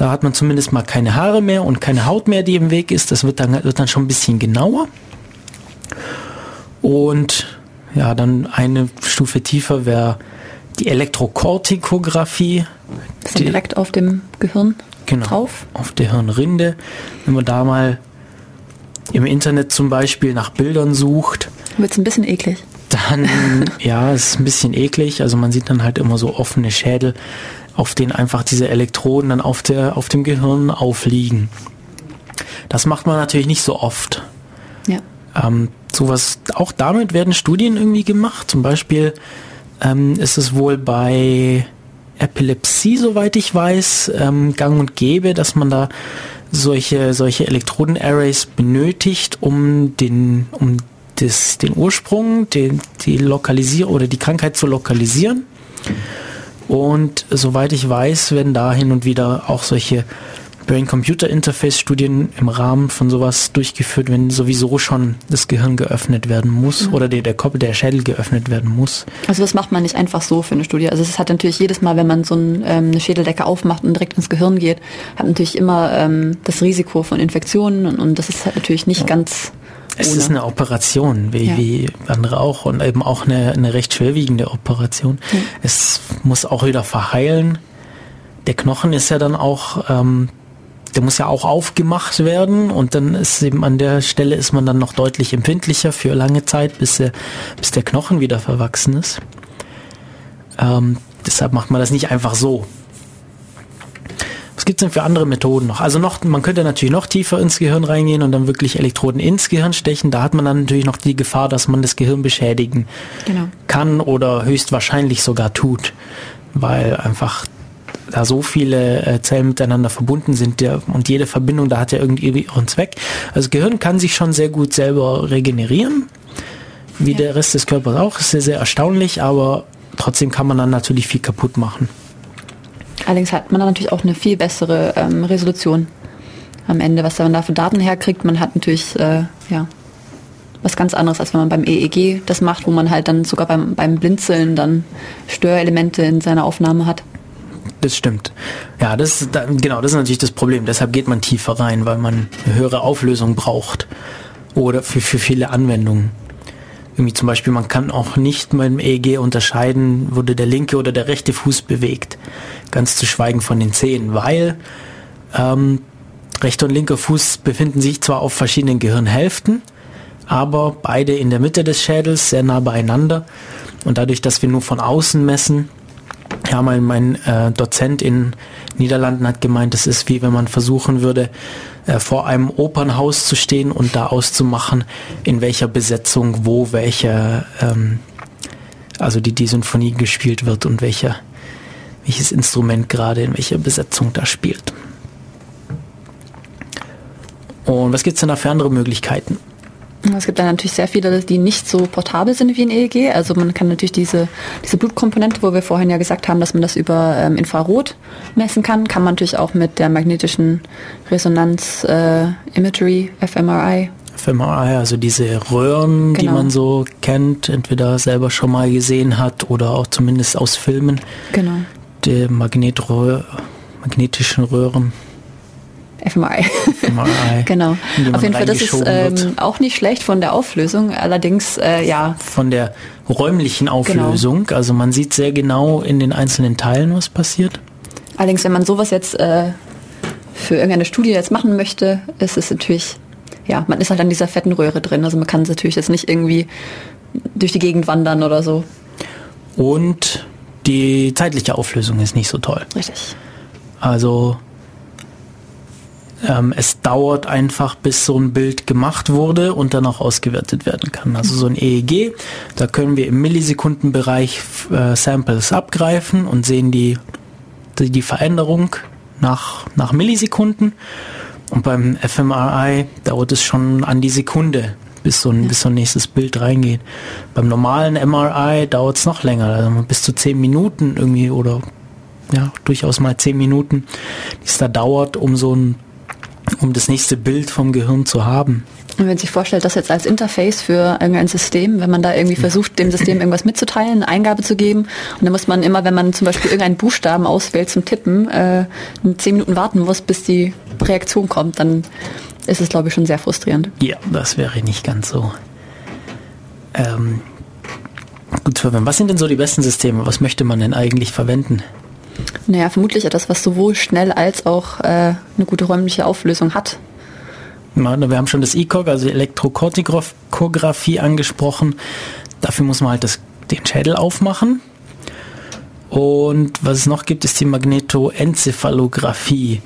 Da hat man zumindest mal keine Haare mehr und keine Haut mehr, die im Weg ist. Das wird dann, wird dann schon ein bisschen genauer. Und Ja, dann eine Stufe tiefer wäre die Elektrokortikographie. Das ist direkt auf dem Gehirn genau, drauf? Auf der Hirnrinde. Wenn man da mal im Internet zum Beispiel nach Bildern sucht. Wird es ein bisschen eklig. Dann, ja, es ist ein bisschen eklig. Also man sieht dann halt immer so offene Schädel, auf denen einfach diese Elektroden dann auf, der, auf dem Gehirn aufliegen. Das macht man natürlich nicht so oft. Ja. Ähm, sowas, auch damit werden Studien irgendwie gemacht. Zum Beispiel ähm, ist es wohl bei Epilepsie, soweit ich weiß, ähm, gang und gäbe, dass man da solche, solche Elektroden-Arrays benötigt, um den, um das, den Ursprung, den, die Lokalisierung oder die Krankheit zu lokalisieren. Und soweit ich weiß, werden da hin und wieder auch solche Brain-Computer-Interface-Studien im Rahmen von sowas durchgeführt, wenn sowieso schon das Gehirn geöffnet werden muss mhm. oder der, der Kopf, der Schädel geöffnet werden muss. Also das macht man nicht einfach so für eine Studie. Also es hat natürlich jedes Mal, wenn man so ein, ähm, eine Schädeldecke aufmacht und direkt ins Gehirn geht, hat natürlich immer ähm, das Risiko von Infektionen und, und das ist halt natürlich nicht ja. ganz es ist eine Operation, wie, ja. wie andere auch, und eben auch eine, eine recht schwerwiegende Operation. Ja. Es muss auch wieder verheilen. Der Knochen ist ja dann auch ähm, der muss ja auch aufgemacht werden und dann ist eben an der Stelle ist man dann noch deutlich empfindlicher für lange Zeit, bis der, bis der Knochen wieder verwachsen ist. Ähm, deshalb macht man das nicht einfach so. Gibt es denn für andere Methoden noch? Also noch, man könnte natürlich noch tiefer ins Gehirn reingehen und dann wirklich Elektroden ins Gehirn stechen. Da hat man dann natürlich noch die Gefahr, dass man das Gehirn beschädigen genau. kann oder höchstwahrscheinlich sogar tut, weil einfach da so viele äh, Zellen miteinander verbunden sind der, und jede Verbindung, da hat ja irgendwie ihren Zweck. Also das Gehirn kann sich schon sehr gut selber regenerieren, wie ja. der Rest des Körpers auch. Ist sehr, sehr erstaunlich, aber trotzdem kann man dann natürlich viel kaputt machen. Allerdings hat man dann natürlich auch eine viel bessere ähm, Resolution am Ende, was man da für Daten herkriegt. Man hat natürlich, äh, ja, was ganz anderes, als wenn man beim EEG das macht, wo man halt dann sogar beim, beim Blinzeln dann Störelemente in seiner Aufnahme hat das stimmt. Ja, das ist, genau, das ist natürlich das Problem. Deshalb geht man tiefer rein, weil man eine höhere Auflösung braucht. Oder für, für viele Anwendungen. Irgendwie zum Beispiel, man kann auch nicht dem EEG unterscheiden, wurde der linke oder der rechte Fuß bewegt. Ganz zu schweigen von den Zehen, weil ähm, rechter und linker Fuß befinden sich zwar auf verschiedenen Gehirnhälften, aber beide in der Mitte des Schädels, sehr nah beieinander. Und dadurch, dass wir nur von außen messen, ja, mein, mein äh, Dozent in Niederlanden hat gemeint, es ist wie wenn man versuchen würde, vor einem Opernhaus zu stehen und da auszumachen, in welcher Besetzung wo welche, ähm, also die, die Sinfonie gespielt wird und welcher, welches Instrument gerade in welcher Besetzung da spielt. Und was gibt es denn da für andere Möglichkeiten? Es gibt dann natürlich sehr viele, die nicht so portabel sind wie ein EEG. Also man kann natürlich diese, diese Blutkomponente, wo wir vorhin ja gesagt haben, dass man das über ähm, Infrarot messen kann, kann man natürlich auch mit der magnetischen Resonanz äh, Imagery, fMRI. fMRI, also diese Röhren, genau. die man so kennt, entweder selber schon mal gesehen hat oder auch zumindest aus Filmen. Genau. Die Magnetröhr, magnetischen Röhren. FMRI. FMRI. genau. Auf jeden Fall, das ist ähm, auch nicht schlecht von der Auflösung, allerdings äh, ja. Von der räumlichen genau. Auflösung, genau. also man sieht sehr genau in den einzelnen Teilen, was passiert. Allerdings, wenn man sowas jetzt äh, für irgendeine Studie jetzt machen möchte, ist es natürlich, ja, man ist halt an dieser fetten Röhre drin, also man kann es natürlich jetzt nicht irgendwie durch die Gegend wandern oder so. Und die zeitliche Auflösung ist nicht so toll. Richtig. Also ähm, es dauert einfach, bis so ein Bild gemacht wurde und dann auch ausgewertet werden kann. Also so ein EEG, da können wir im Millisekundenbereich äh, Samples abgreifen und sehen die, die, die Veränderung nach, nach Millisekunden. Und beim fMRI dauert es schon an die Sekunde, bis so ein, ja. bis so ein nächstes Bild reingeht. Beim normalen MRI dauert es noch länger, also bis zu zehn Minuten irgendwie oder ja, durchaus mal zehn Minuten, die es da dauert, um so ein um das nächste Bild vom Gehirn zu haben. Und wenn man sich vorstellt, das jetzt als Interface für irgendein System, wenn man da irgendwie versucht, dem System irgendwas mitzuteilen, eine Eingabe zu geben, und dann muss man immer, wenn man zum Beispiel irgendeinen Buchstaben auswählt zum Tippen, äh, zehn Minuten warten muss, bis die Reaktion kommt, dann ist es, glaube ich, schon sehr frustrierend. Ja, das wäre nicht ganz so. Ähm, gut. Was sind denn so die besten Systeme? Was möchte man denn eigentlich verwenden? Naja, vermutlich etwas, was sowohl schnell als auch äh, eine gute räumliche Auflösung hat. Wir haben schon das ECOG, also die Elektrokortikographie angesprochen. Dafür muss man halt das, den Schädel aufmachen. Und was es noch gibt, ist die Magnetoenzephalographie.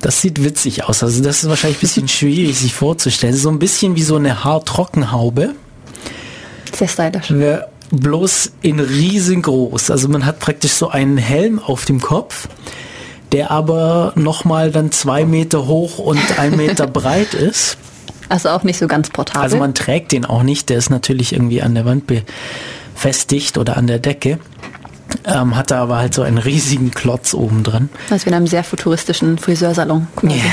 Das sieht witzig aus. Also das ist wahrscheinlich ein bisschen schwierig sich vorzustellen. So ein bisschen wie so eine Haartrockenhaube. Sehr stylisch. Bloß in riesengroß. Also man hat praktisch so einen Helm auf dem Kopf, der aber nochmal dann zwei Meter hoch und ein Meter breit ist. Also auch nicht so ganz portabel. Also man trägt den auch nicht. Der ist natürlich irgendwie an der Wand befestigt oder an der Decke. Ähm, hatte aber halt so einen riesigen Klotz oben dran. Also wie in einem sehr futuristischen Friseursalon. Quasi. Yeah.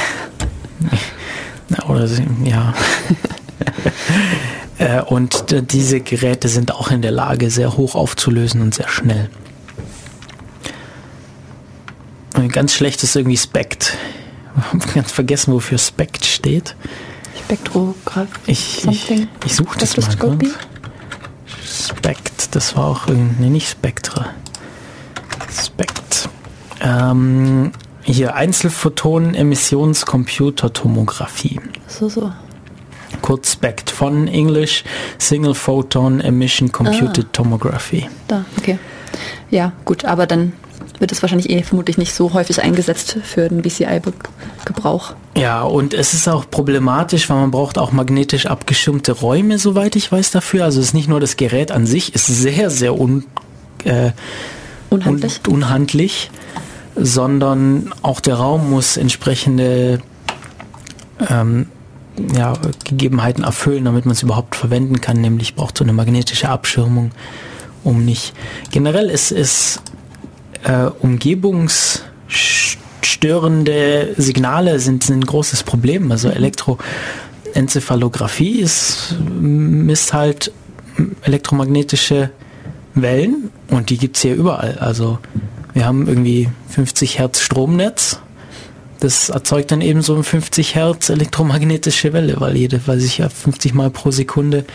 Oder ja. Äh, und diese Geräte sind auch in der Lage, sehr hoch aufzulösen und sehr schnell. Und ganz schlecht ist irgendwie. Ich habe ganz vergessen, wofür Spect steht. Spektrograph. Ich, ich, ich suche das mal. Kurz. Spect, das war auch irgendwie, nicht Spektra. Spect. Ähm, hier Einzelphotonen-Emissionscomputertomographie. So, so kurz SPECT von English Single Photon Emission Computed ah. Tomography. Da, okay. Ja, gut, aber dann wird es wahrscheinlich eh vermutlich nicht so häufig eingesetzt für den BCI-Gebrauch. Ja, und es ist auch problematisch, weil man braucht auch magnetisch abgeschirmte Räume, soweit ich weiß dafür. Also es ist nicht nur das Gerät an sich, ist sehr, sehr un, äh, unhandlich. Un, unhandlich, sondern auch der Raum muss entsprechende ähm, ja, Gegebenheiten erfüllen, damit man es überhaupt verwenden kann. Nämlich braucht so eine magnetische Abschirmung, um nicht. Generell ist es äh, umgebungsstörende Signale sind, sind ein großes Problem. Also. Elektroenzephalographie ist, misst halt elektromagnetische Wellen und die gibt es hier überall. Also wir haben irgendwie 50 Hertz Stromnetz das erzeugt dann eben so ein 50 Hertz elektromagnetische Welle, weil jede, weil sich ja 50 Mal pro Sekunde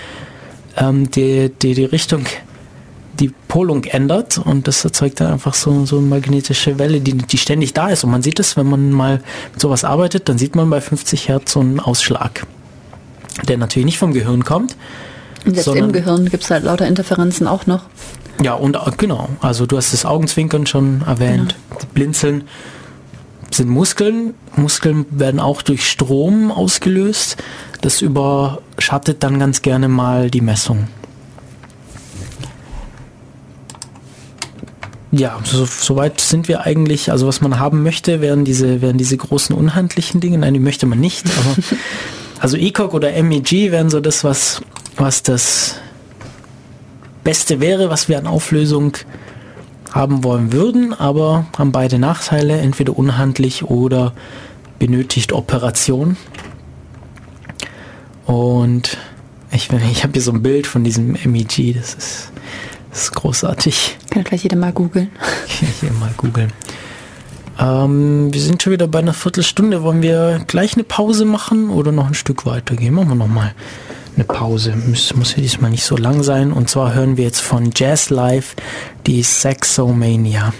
ähm, die, die, die Richtung, die Polung ändert und das erzeugt dann einfach so, so eine magnetische Welle, die, die ständig da ist. Und man sieht es, wenn man mal mit sowas arbeitet, dann sieht man bei 50 Hertz so einen Ausschlag, der natürlich nicht vom Gehirn kommt. Und jetzt im Gehirn gibt es halt lauter Interferenzen auch noch. Ja, und äh, genau, also du hast das Augenzwinkern schon erwähnt, genau. Blinzeln sind Muskeln. Muskeln werden auch durch Strom ausgelöst. Das überschattet dann ganz gerne mal die Messung. Ja, so, soweit sind wir eigentlich. Also was man haben möchte, wären diese, wären diese großen unhandlichen Dinge. Nein, die möchte man nicht. Aber also ECOG oder MEG wären so das, was, was das Beste wäre, was wir an Auflösung haben wollen würden, aber haben beide Nachteile, entweder unhandlich oder benötigt Operation. Und ich, ich habe hier so ein Bild von diesem MEG, das ist, das ist großartig. Kann gleich jeder mal googeln. Hier mal googeln. Ähm, wir sind schon wieder bei einer Viertelstunde. Wollen wir gleich eine Pause machen oder noch ein Stück weiter gehen? Machen wir noch mal eine Pause. Muss, muss ja diesmal nicht so lang sein. Und zwar hören wir jetzt von Jazz Live die Saxomania.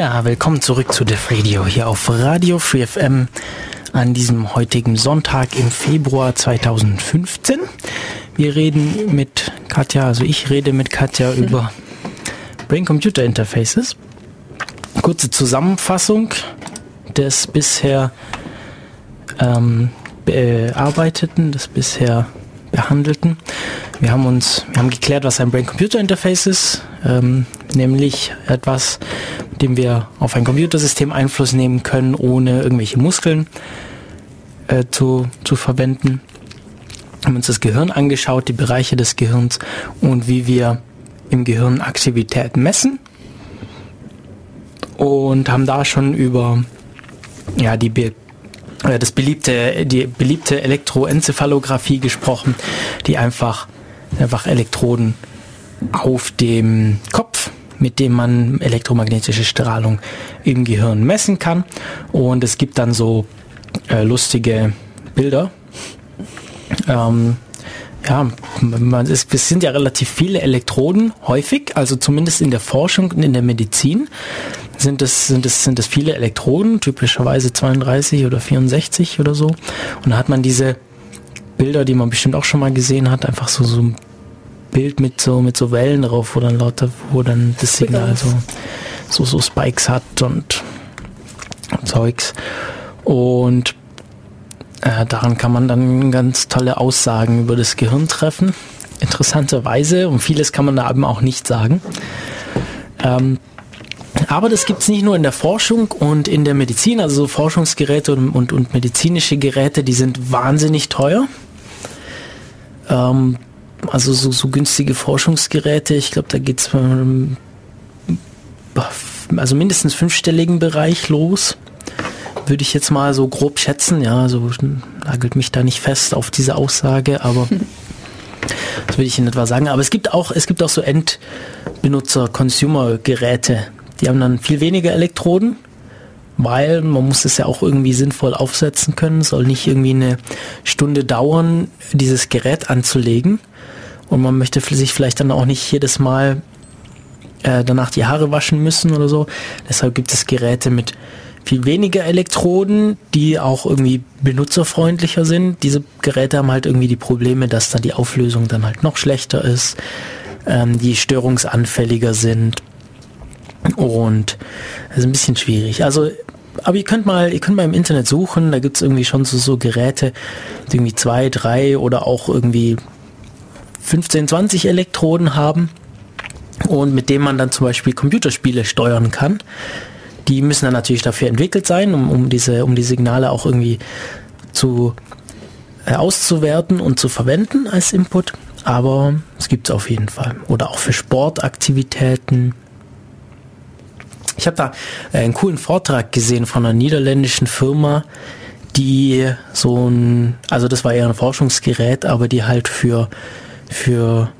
Ja, willkommen zurück zu Def Radio hier auf Radio Free FM an diesem heutigen Sonntag im Februar 2015. Wir reden mit Katja, also ich rede mit Katja mhm. über Brain-Computer Interfaces. Kurze Zusammenfassung des bisher ähm, bearbeiteten, des bisher behandelten. Wir haben uns, wir haben geklärt, was ein Brain-Computer-Interface ist, ähm, nämlich etwas, dem wir auf ein Computersystem Einfluss nehmen können, ohne irgendwelche Muskeln äh, zu, zu verwenden. Wir haben uns das Gehirn angeschaut, die Bereiche des Gehirns und wie wir im Gehirn Aktivität messen und haben da schon über ja, die äh, das beliebte, die beliebte Elektroenzephalographie gesprochen, die einfach, einfach Elektroden auf dem Kopf, mit dem man elektromagnetische Strahlung im Gehirn messen kann. Und es gibt dann so äh, lustige Bilder. Ähm, ja, man ist, es sind ja relativ viele Elektroden häufig, also zumindest in der Forschung und in der Medizin sind es, sind es, sind es viele Elektroden, typischerweise 32 oder 64 oder so. Und da hat man diese Bilder, die man bestimmt auch schon mal gesehen hat, einfach so, so Bild mit so, mit so Wellen drauf, wo dann lauter, wo dann das Signal so, so, so Spikes hat und Zeugs. Und äh, daran kann man dann ganz tolle Aussagen über das Gehirn treffen. Interessanterweise, und vieles kann man da eben auch nicht sagen. Ähm, aber das gibt es nicht nur in der Forschung und in der Medizin, also so Forschungsgeräte und, und, und medizinische Geräte, die sind wahnsinnig teuer. Ähm, also so, so günstige Forschungsgeräte, ich glaube, da geht es ähm, also mindestens fünfstelligen Bereich los würde ich jetzt mal so grob schätzen. Ja, so nagelt mich da nicht fest auf diese Aussage, aber das würde ich in etwa sagen. Aber es gibt auch, es gibt auch so Endbenutzer-Consumer-Geräte. Die haben dann viel weniger Elektroden, weil man muss es ja auch irgendwie sinnvoll aufsetzen können. Soll nicht irgendwie eine Stunde dauern, dieses Gerät anzulegen. Und man möchte sich vielleicht dann auch nicht jedes Mal äh, danach die Haare waschen müssen oder so. Deshalb gibt es Geräte mit viel weniger Elektroden, die auch irgendwie benutzerfreundlicher sind. Diese Geräte haben halt irgendwie die Probleme, dass da die Auflösung dann halt noch schlechter ist, ähm, die störungsanfälliger sind und das ist ein bisschen schwierig. Also aber ihr könnt mal, ihr könnt mal im Internet suchen, da gibt es irgendwie schon so, so Geräte, irgendwie zwei, drei oder auch irgendwie 15, 20 Elektroden haben und mit dem man dann zum Beispiel Computerspiele steuern kann. Die müssen dann natürlich dafür entwickelt sein, um, um, diese, um die Signale auch irgendwie zu äh, auszuwerten und zu verwenden als Input. Aber es gibt es auf jeden Fall. Oder auch für Sportaktivitäten. Ich habe da äh, einen coolen Vortrag gesehen von einer niederländischen Firma, die so ein, also das war eher ein Forschungsgerät, aber die halt für, für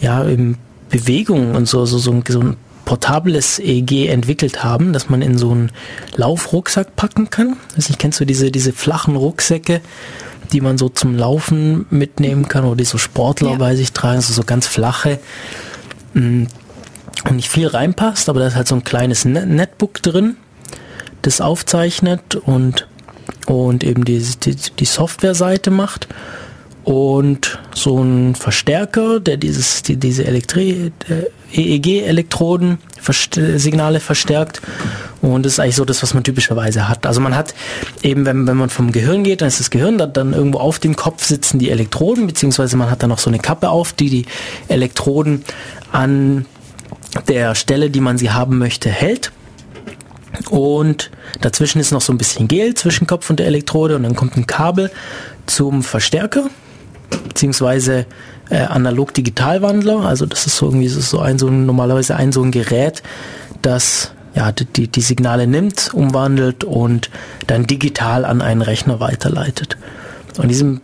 ja, im Bewegung und so, so, so, ein, so ein portables EEG entwickelt haben, dass man in so einen Laufrucksack packen kann. Also ich kennst du diese, diese flachen Rucksäcke, die man so zum Laufen mitnehmen kann oder die so Sportler ja. bei sich tragen, also so ganz flache mm, und nicht viel reinpasst, aber da ist halt so ein kleines Netbook drin, das aufzeichnet und, und eben die, die, die Software-Seite macht und so ein Verstärker, der dieses, die, diese EEG-Elektroden Signale verstärkt und das ist eigentlich so das, was man typischerweise hat. Also man hat eben, wenn, wenn man vom Gehirn geht, dann ist das Gehirn, dann, dann irgendwo auf dem Kopf sitzen die Elektroden, beziehungsweise man hat dann noch so eine Kappe auf, die die Elektroden an der Stelle, die man sie haben möchte, hält. Und dazwischen ist noch so ein bisschen Gel zwischen Kopf und der Elektrode und dann kommt ein Kabel zum Verstärker beziehungsweise äh, Analog-Digital-Wandler. Also das ist so irgendwie so ein so ein, normalerweise ein so ein Gerät, das ja die, die Signale nimmt, umwandelt und dann digital an einen Rechner weiterleitet. Und diesem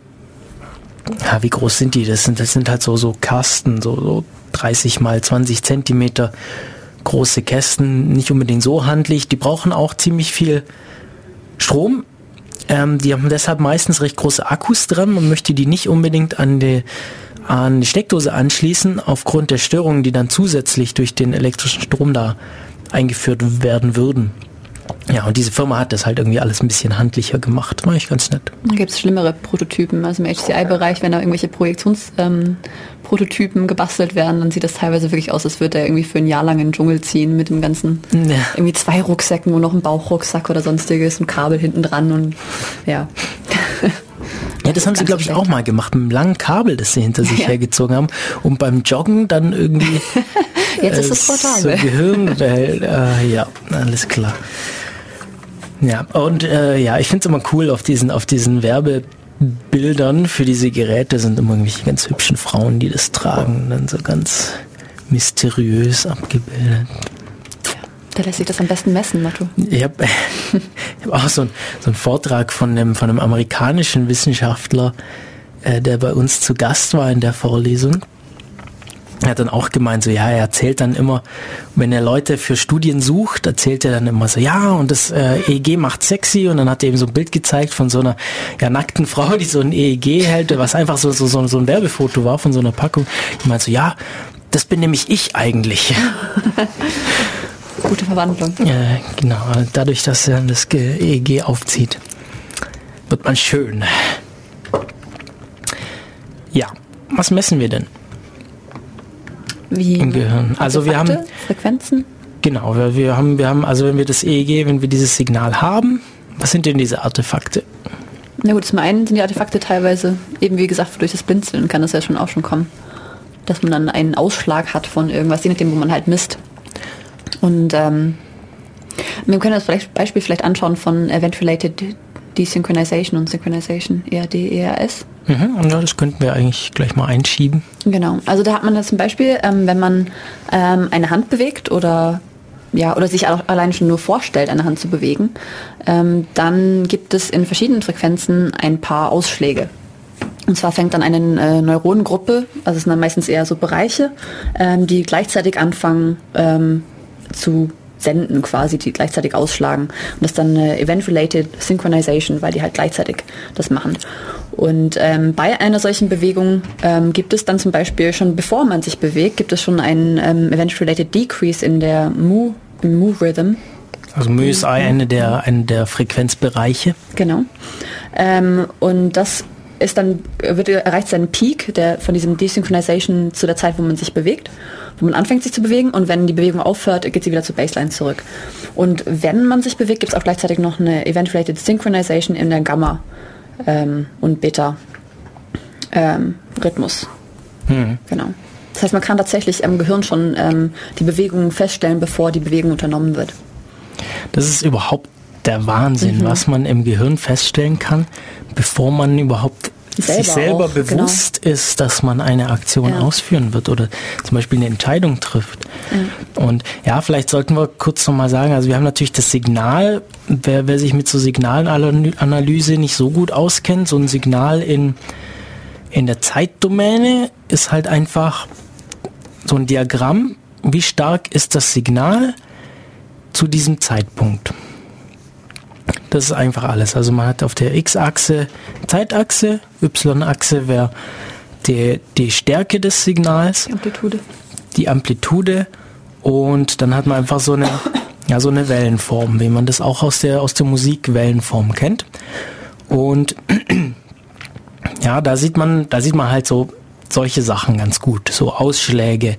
ja, wie groß sind die? Das sind, das sind halt so, so Kasten, so, so 30 mal 20 Zentimeter große Kästen, nicht unbedingt so handlich. Die brauchen auch ziemlich viel Strom, ähm, die haben deshalb meistens recht große Akkus dran. Man möchte die nicht unbedingt an die, an die Steckdose anschließen, aufgrund der Störungen, die dann zusätzlich durch den elektrischen Strom da eingeführt werden würden. Ja, und diese Firma hat das halt irgendwie alles ein bisschen handlicher gemacht. War ich ganz nett. Da gibt es schlimmere Prototypen. Also im HCI-Bereich, wenn da irgendwelche Projektionsprototypen ähm, gebastelt werden, dann sieht das teilweise wirklich aus, als würde er irgendwie für ein Jahr lang in den Dschungel ziehen mit dem ganzen, ja. irgendwie zwei Rucksäcken und noch ein Bauchrucksack oder sonstiges und Kabel hinten dran und ja. Ja, das, das haben sie, glaube ich, auch mal gemacht, mit einem langen Kabel, das sie hinter sich ja. hergezogen haben. Und beim Joggen dann irgendwie. Jetzt äh, ist es portabel. So Gehirn, äh, ja, alles klar. Ja, und äh, ja, ich finde es immer cool auf diesen, auf diesen Werbebildern für diese Geräte sind immer irgendwelche ganz hübschen Frauen, die das tragen, dann so ganz mysteriös abgebildet. Da lässt sich das am besten messen, Motto. Ich habe hab auch so, ein, so einen Vortrag von einem, von einem amerikanischen Wissenschaftler, äh, der bei uns zu Gast war in der Vorlesung. Er hat dann auch gemeint, so ja, er erzählt dann immer, wenn er Leute für Studien sucht, erzählt er dann immer so, ja, und das äh, EEG macht sexy und dann hat er eben so ein Bild gezeigt von so einer ja, nackten Frau, die so ein EEG hält, was einfach so, so, so, so ein Werbefoto war von so einer Packung. Ich meinte so, ja, das bin nämlich ich eigentlich. Gute Verwandlung. Ja, genau. Dadurch, dass er das EEG aufzieht, wird man schön. Ja, was messen wir denn? Wie im Gehirn. Also wir haben Frequenzen. Genau, wir, wir haben, wir haben, also wenn wir das EEG, wenn wir dieses Signal haben, was sind denn diese Artefakte? Na gut, zum einen sind die Artefakte teilweise, eben wie gesagt, durch das Blinzeln kann das ja schon auch schon kommen. Dass man dann einen Ausschlag hat von irgendwas, je nachdem, wo man halt misst. Und ähm, wir können das Beispiel vielleicht anschauen von Event-Related Desynchronization und Synchronization, ERD, ERS. Mhm, das könnten wir eigentlich gleich mal einschieben. Genau, also da hat man das zum Beispiel, ähm, wenn man ähm, eine Hand bewegt oder ja, oder sich allein schon nur vorstellt, eine Hand zu bewegen, ähm, dann gibt es in verschiedenen Frequenzen ein paar Ausschläge. Und zwar fängt dann eine äh, Neuronengruppe, also es sind dann meistens eher so Bereiche, ähm, die gleichzeitig anfangen ähm, zu senden quasi, die gleichzeitig ausschlagen. Und das ist dann eine Event-Related Synchronization, weil die halt gleichzeitig das machen. Und ähm, bei einer solchen Bewegung ähm, gibt es dann zum Beispiel schon, bevor man sich bewegt, gibt es schon einen ähm, Event-Related Decrease in der Mu, im Mu-Rhythm. Also Mu ist eine der, eine der Frequenzbereiche. Genau. Ähm, und das ist dann, wird, erreicht seinen Peak der, von diesem Desynchronization zu der Zeit, wo man sich bewegt wo man anfängt sich zu bewegen und wenn die Bewegung aufhört, geht sie wieder zur Baseline zurück. Und wenn man sich bewegt, gibt es auch gleichzeitig noch eine Event-Related Synchronization in der Gamma ähm, und Beta ähm, Rhythmus. Hm. Genau. Das heißt, man kann tatsächlich im Gehirn schon ähm, die Bewegung feststellen, bevor die Bewegung unternommen wird. Das ist überhaupt der Wahnsinn, mhm. was man im Gehirn feststellen kann, bevor man überhaupt selber sich selber auch, genau. bewusst genau. ist, dass man eine Aktion ja. ausführen wird oder zum Beispiel eine Entscheidung trifft. Ja. Und ja, vielleicht sollten wir kurz nochmal sagen, also wir haben natürlich das Signal, wer, wer sich mit so Signalanalyse nicht so gut auskennt, so ein Signal in, in der Zeitdomäne ist halt einfach so ein Diagramm, wie stark ist das Signal zu diesem Zeitpunkt. Das ist einfach alles. Also man hat auf der X-Achse Zeitachse, Y-Achse wäre die, die Stärke des Signals. Die Amplitude. Die Amplitude. Und dann hat man einfach so eine, ja, so eine Wellenform, wie man das auch aus der, aus der Musik Wellenform kennt. Und ja, da sieht man, da sieht man halt so solche Sachen ganz gut, so Ausschläge.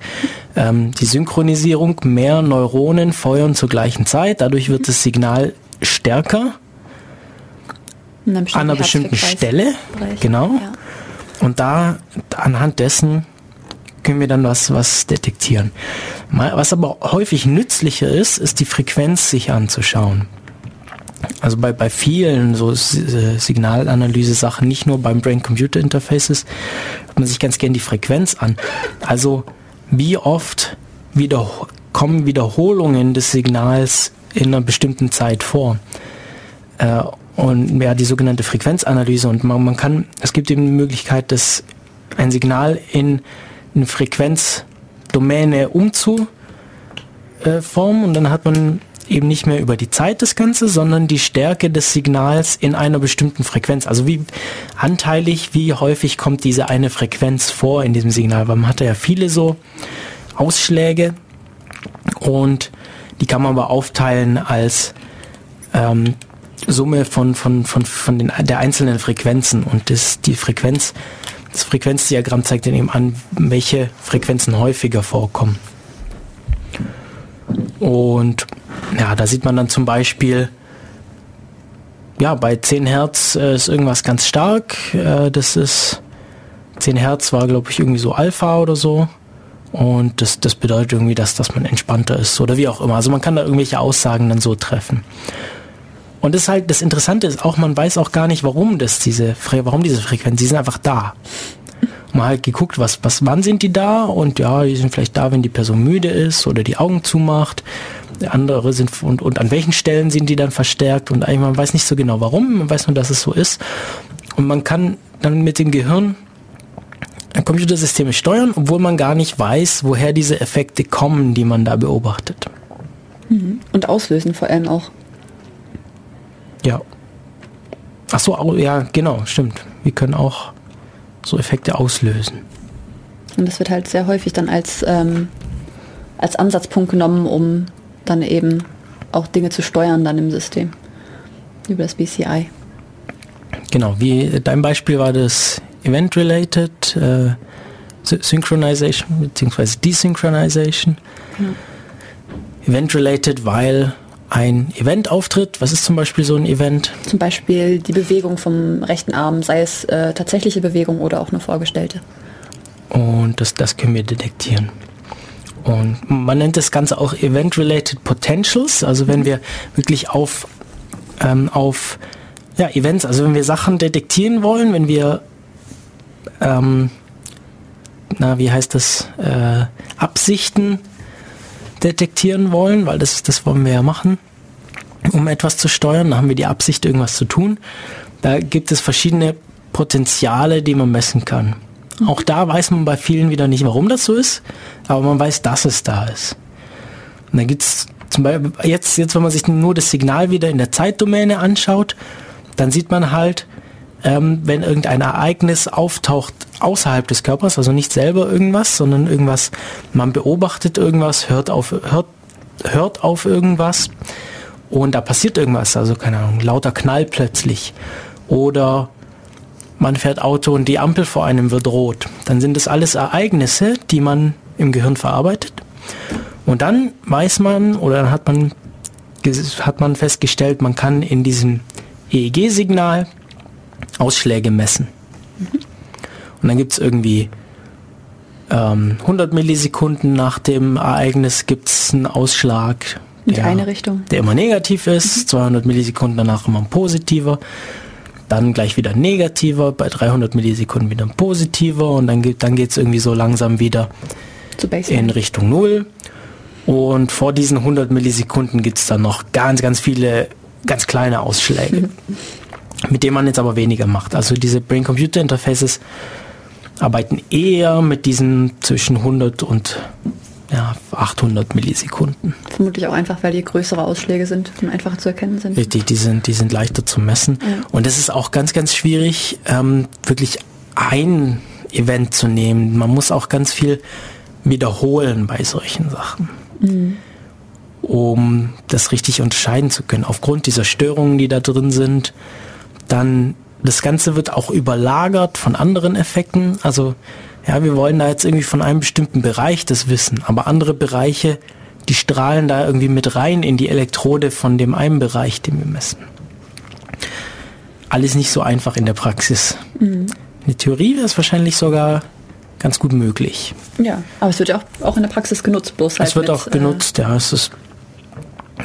Ähm, die Synchronisierung, mehr Neuronen feuern zur gleichen Zeit, dadurch wird das Signal stärker an einer bestimmten Stelle. Bereich. Genau. Ja. Und da anhand dessen können wir dann was, was detektieren. Was aber häufig nützlicher ist, ist die Frequenz sich anzuschauen. Also bei, bei vielen so Signalanalyse-Sachen, nicht nur beim Brain-Computer-Interfaces, hat man sich ganz gern die Frequenz an. Also wie oft wieder, kommen Wiederholungen des Signals in einer bestimmten Zeit vor. Äh, und ja, die sogenannte Frequenzanalyse. Und man, man kann, es gibt eben die Möglichkeit, das ein Signal in eine Frequenzdomäne umzuformen und dann hat man eben nicht mehr über die Zeit das Ganze, sondern die Stärke des Signals in einer bestimmten Frequenz. Also wie anteilig, wie häufig kommt diese eine Frequenz vor in diesem Signal, weil man hat ja viele so Ausschläge und Die kann man aber aufteilen als ähm, Summe von, von, von, von den, der einzelnen Frequenzen. Und das, die Frequenz, das Frequenzdiagramm zeigt dann eben an, welche Frequenzen häufiger vorkommen. Und ja, da sieht man dann zum Beispiel, ja, bei 10 Hertz äh, ist irgendwas ganz stark. Äh, das ist 10 Hertz war, glaube ich, irgendwie so Alpha oder so. Und das, das bedeutet irgendwie, dass, dass man entspannter ist oder wie auch immer. Also man kann da irgendwelche Aussagen dann so treffen. Und das ist halt, das Interessante ist auch, man weiß auch gar nicht, warum das diese, warum diese Frequenzen, die sind einfach da. Man halt geguckt, was, was, wann sind die da? Und ja, die sind vielleicht da, wenn die Person müde ist oder die Augen zumacht. Andere sind, und, und an welchen Stellen sind die dann verstärkt? Und eigentlich, man weiß nicht so genau warum, man weiß nur, dass es so ist. Und man kann dann mit dem Gehirn Computersysteme steuern, obwohl man gar nicht weiß, woher diese Effekte kommen, die man da beobachtet. Mhm. Und auslösen vor allem auch. Ja. Ach so, ja, genau, stimmt. Wir können auch so Effekte auslösen. Und das wird halt sehr häufig dann als, ähm, als Ansatzpunkt genommen, um dann eben auch Dinge zu steuern dann im System. Über das BCI. Genau, wie dein Beispiel war das Event-Related äh, Synchronization bzw. Desynchronization. Genau. Event-Related, weil ein Event auftritt. Was ist zum Beispiel so ein Event? Zum Beispiel die Bewegung vom rechten Arm, sei es äh, tatsächliche Bewegung oder auch eine vorgestellte. Und das, das können wir detektieren. Und man nennt das Ganze auch Event-Related Potentials, also wenn wir wirklich auf, ähm, auf ja, Events, also wenn wir Sachen detektieren wollen, wenn wir ähm, na, wie heißt das, äh, Absichten detektieren wollen, weil das, das wollen wir ja machen, um etwas zu steuern. Da haben wir die Absicht, irgendwas zu tun. Da gibt es verschiedene Potenziale, die man messen kann. Auch da weiß man bei vielen wieder nicht, warum das so ist, aber man weiß, dass es da ist. Und dann gibt es zum Beispiel, jetzt, jetzt, wenn man sich nur das Signal wieder in der Zeitdomäne anschaut, dann sieht man halt, ähm, wenn irgendein Ereignis auftaucht außerhalb des Körpers, also nicht selber irgendwas, sondern irgendwas, man beobachtet irgendwas, hört auf, hört, hört auf irgendwas und da passiert irgendwas, also keine Ahnung, lauter Knall plötzlich oder man fährt Auto und die Ampel vor einem wird rot, dann sind das alles Ereignisse, die man im Gehirn verarbeitet und dann weiß man oder dann hat man hat man festgestellt, man kann in diesem EEG-Signal Ausschläge messen. Und dann gibt es irgendwie ähm, 100 Millisekunden nach dem Ereignis gibt es einen Ausschlag, der, eine Richtung. der immer negativ ist, mhm. 200 Millisekunden danach immer ein positiver, dann gleich wieder negativer, bei 300 Millisekunden wieder ein positiver und dann, dann geht es irgendwie so langsam wieder in Richtung Null. Und vor diesen 100 Millisekunden gibt es dann noch ganz, ganz viele ganz kleine Ausschläge. Mhm mit dem man jetzt aber weniger macht. Also diese Brain-Computer-Interfaces arbeiten eher mit diesen zwischen 100 und ja, 800 Millisekunden. Vermutlich auch einfach, weil die größere Ausschläge sind und einfacher zu erkennen sind. Richtig, die sind, die sind leichter zu messen. Ja. Und es ist auch ganz, ganz schwierig, ähm, wirklich ein Event zu nehmen. Man muss auch ganz viel wiederholen bei solchen Sachen. Mhm. Um das richtig unterscheiden zu können. Aufgrund dieser Störungen, die da drin sind, dann das Ganze wird auch überlagert von anderen Effekten. Also ja, wir wollen da jetzt irgendwie von einem bestimmten Bereich das wissen, aber andere Bereiche, die strahlen da irgendwie mit rein in die Elektrode von dem einen Bereich, den wir messen. Alles nicht so einfach in der Praxis. Mhm. In der Theorie wäre es wahrscheinlich sogar ganz gut möglich. Ja, aber es wird ja auch, auch in der Praxis genutzt, bloß halt Es wird mit, auch genutzt, äh, ja. Es ist,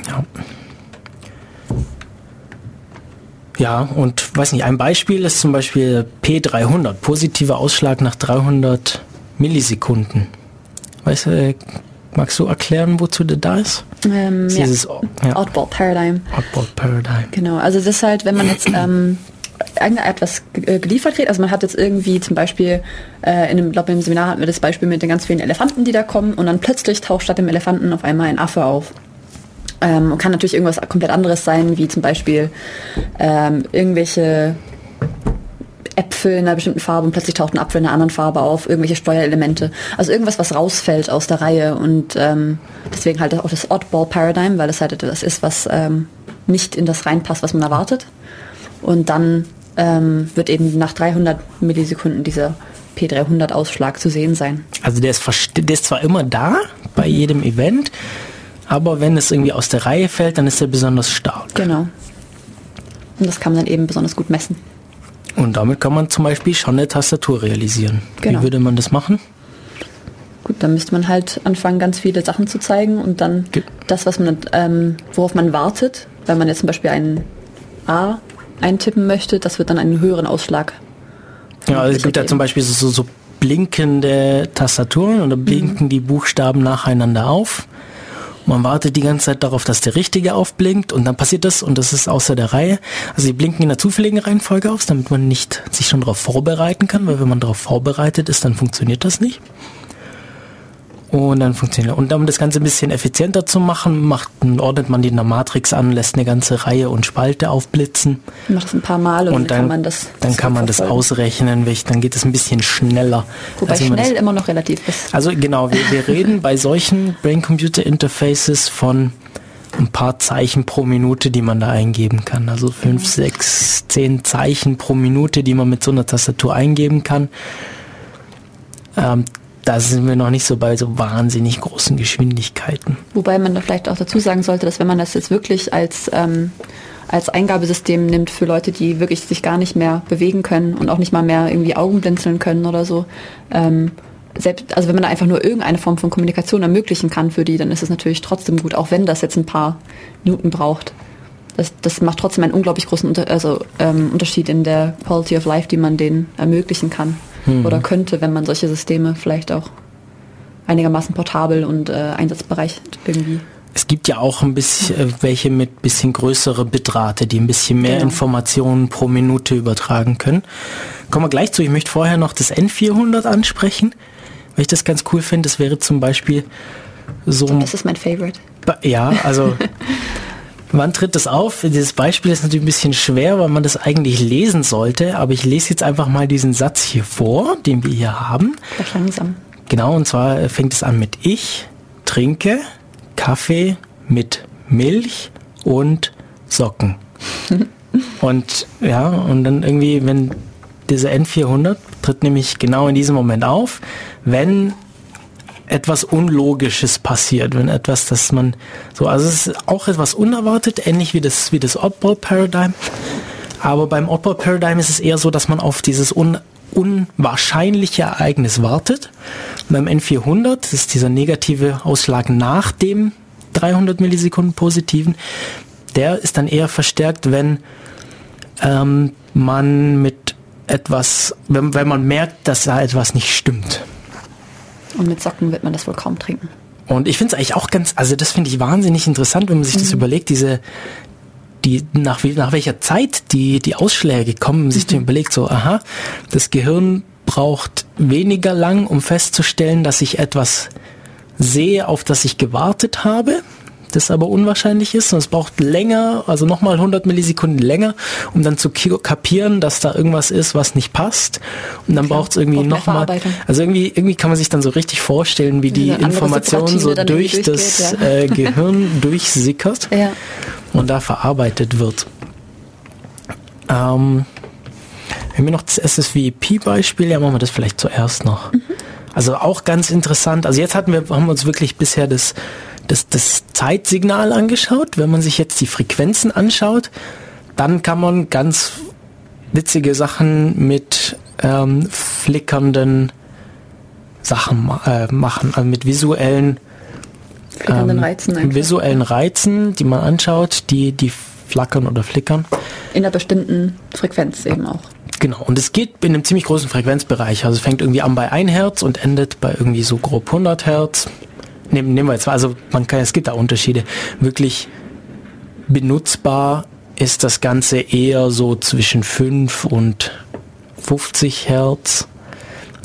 ja. Ja, und weiß nicht, ein Beispiel ist zum Beispiel P300, positiver Ausschlag nach 300 Millisekunden. Weißt du, äh, magst du erklären, wozu der da ist? Ähm, ja. Dieses ja. Oddball Paradigm. Oddball Paradigm. Genau, also das ist halt, wenn man jetzt ähm, etwas äh, geliefert kriegt, also man hat jetzt irgendwie zum Beispiel, äh, in einem, glaube im Seminar hatten wir das Beispiel mit den ganz vielen Elefanten, die da kommen und dann plötzlich taucht statt dem Elefanten auf einmal ein Affe auf. Ähm, kann natürlich irgendwas komplett anderes sein, wie zum Beispiel ähm, irgendwelche Äpfel in einer bestimmten Farbe und plötzlich taucht ein Apfel in einer anderen Farbe auf, irgendwelche Steuerelemente. Also irgendwas, was rausfällt aus der Reihe und ähm, deswegen halt auch das Oddball Paradigm, weil es halt etwas ist, was ähm, nicht in das reinpasst, was man erwartet. Und dann ähm, wird eben nach 300 Millisekunden dieser P300-Ausschlag zu sehen sein. Also der ist, der ist zwar immer da bei jedem Event, aber wenn es irgendwie aus der Reihe fällt, dann ist er besonders stark. Genau. Und das kann man dann eben besonders gut messen. Und damit kann man zum Beispiel schon eine Tastatur realisieren. Genau. Wie würde man das machen? Gut, dann müsste man halt anfangen, ganz viele Sachen zu zeigen und dann Ge das, was man, ähm, worauf man wartet, wenn man jetzt zum Beispiel ein A eintippen möchte, das wird dann einen höheren Ausschlag. Ja, also es gibt ja zum Beispiel so, so blinkende Tastaturen und da blinken mhm. die Buchstaben nacheinander auf. Man wartet die ganze Zeit darauf, dass der richtige aufblinkt und dann passiert das und das ist außer der Reihe. Also die blinken in der zufälligen Reihenfolge auf, damit man nicht sich schon darauf vorbereiten kann, weil wenn man darauf vorbereitet ist, dann funktioniert das nicht. Und dann funktioniert. Und um das Ganze ein bisschen effizienter zu machen, macht, ordnet man die in der Matrix an, lässt eine ganze Reihe und Spalte aufblitzen. Macht es ein paar Mal und, und dann, kann man das. Dann kann man das ausrechnen, dann geht es ein bisschen schneller. Wobei also schnell immer noch relativ ist. Also genau, wir, wir reden bei solchen Brain-Computer-Interfaces von ein paar Zeichen pro Minute, die man da eingeben kann. Also fünf, sechs, zehn Zeichen pro Minute, die man mit so einer Tastatur eingeben kann. Ähm, da sind wir noch nicht so bei so wahnsinnig großen Geschwindigkeiten. Wobei man da vielleicht auch dazu sagen sollte, dass wenn man das jetzt wirklich als, ähm, als Eingabesystem nimmt für Leute, die wirklich sich gar nicht mehr bewegen können und auch nicht mal mehr irgendwie Augen blinzeln können oder so, ähm, selbst, also wenn man da einfach nur irgendeine Form von Kommunikation ermöglichen kann für die, dann ist es natürlich trotzdem gut, auch wenn das jetzt ein paar Minuten braucht. Das, das macht trotzdem einen unglaublich großen Unter also, ähm, Unterschied in der Quality of Life, die man denen ermöglichen kann hm. oder könnte, wenn man solche Systeme vielleicht auch einigermaßen portabel und äh, einsatzbereich irgendwie. Es gibt ja auch ein bisschen äh, welche mit bisschen größere Bitrate, die ein bisschen mehr genau. Informationen pro Minute übertragen können. Kommen wir gleich zu. Ich möchte vorher noch das N400 ansprechen, weil ich das ganz cool finde. Das wäre zum Beispiel so. Das ist mein Favorite. Ja, also Wann tritt das auf? Dieses Beispiel ist natürlich ein bisschen schwer, weil man das eigentlich lesen sollte, aber ich lese jetzt einfach mal diesen Satz hier vor, den wir hier haben. Ganz langsam. Genau, und zwar fängt es an mit ich trinke Kaffee mit Milch und Socken. und ja, und dann irgendwie, wenn diese N400 tritt nämlich genau in diesem Moment auf, wenn etwas Unlogisches passiert, wenn etwas, dass man so, also es ist auch etwas unerwartet, ähnlich wie das, wie das Oddball Paradigm. Aber beim Oddball Paradigm ist es eher so, dass man auf dieses un, unwahrscheinliche Ereignis wartet. Beim N400, das ist dieser negative Ausschlag nach dem 300 Millisekunden positiven, der ist dann eher verstärkt, wenn ähm, man mit etwas, wenn, wenn man merkt, dass da etwas nicht stimmt. Und mit Socken wird man das wohl kaum trinken. Und ich finde es eigentlich auch ganz, also das finde ich wahnsinnig interessant, wenn man sich mhm. das überlegt, diese, die, nach, nach welcher Zeit die, die Ausschläge kommen, sich mhm. überlegt, so, aha, das Gehirn braucht weniger lang, um festzustellen, dass ich etwas sehe, auf das ich gewartet habe das aber unwahrscheinlich ist und es braucht länger, also nochmal 100 Millisekunden länger, um dann zu kapieren, dass da irgendwas ist, was nicht passt und dann braucht es irgendwie nochmal, also irgendwie, irgendwie kann man sich dann so richtig vorstellen, wie die Information so durch das ja. äh, Gehirn durchsickert ja. und da verarbeitet wird. Ähm, wenn wir noch das SSVP-Beispiel, ja, machen wir das vielleicht zuerst noch. Mhm. Also auch ganz interessant. Also jetzt hatten wir, haben wir uns wirklich bisher das das, das Zeitsignal angeschaut. Wenn man sich jetzt die Frequenzen anschaut, dann kann man ganz witzige Sachen mit ähm, flickernden Sachen äh, machen, also mit visuellen ähm, Reizen visuellen Reizen, die man anschaut, die die flackern oder flickern. In einer bestimmten Frequenz eben auch. Genau, und es geht in einem ziemlich großen Frequenzbereich. Also es fängt irgendwie an bei 1 Hertz und endet bei irgendwie so grob 100 Hertz nehmen, nehmen wir jetzt mal, also man kann, es gibt da Unterschiede. Wirklich benutzbar ist das Ganze eher so zwischen 5 und 50 Hertz.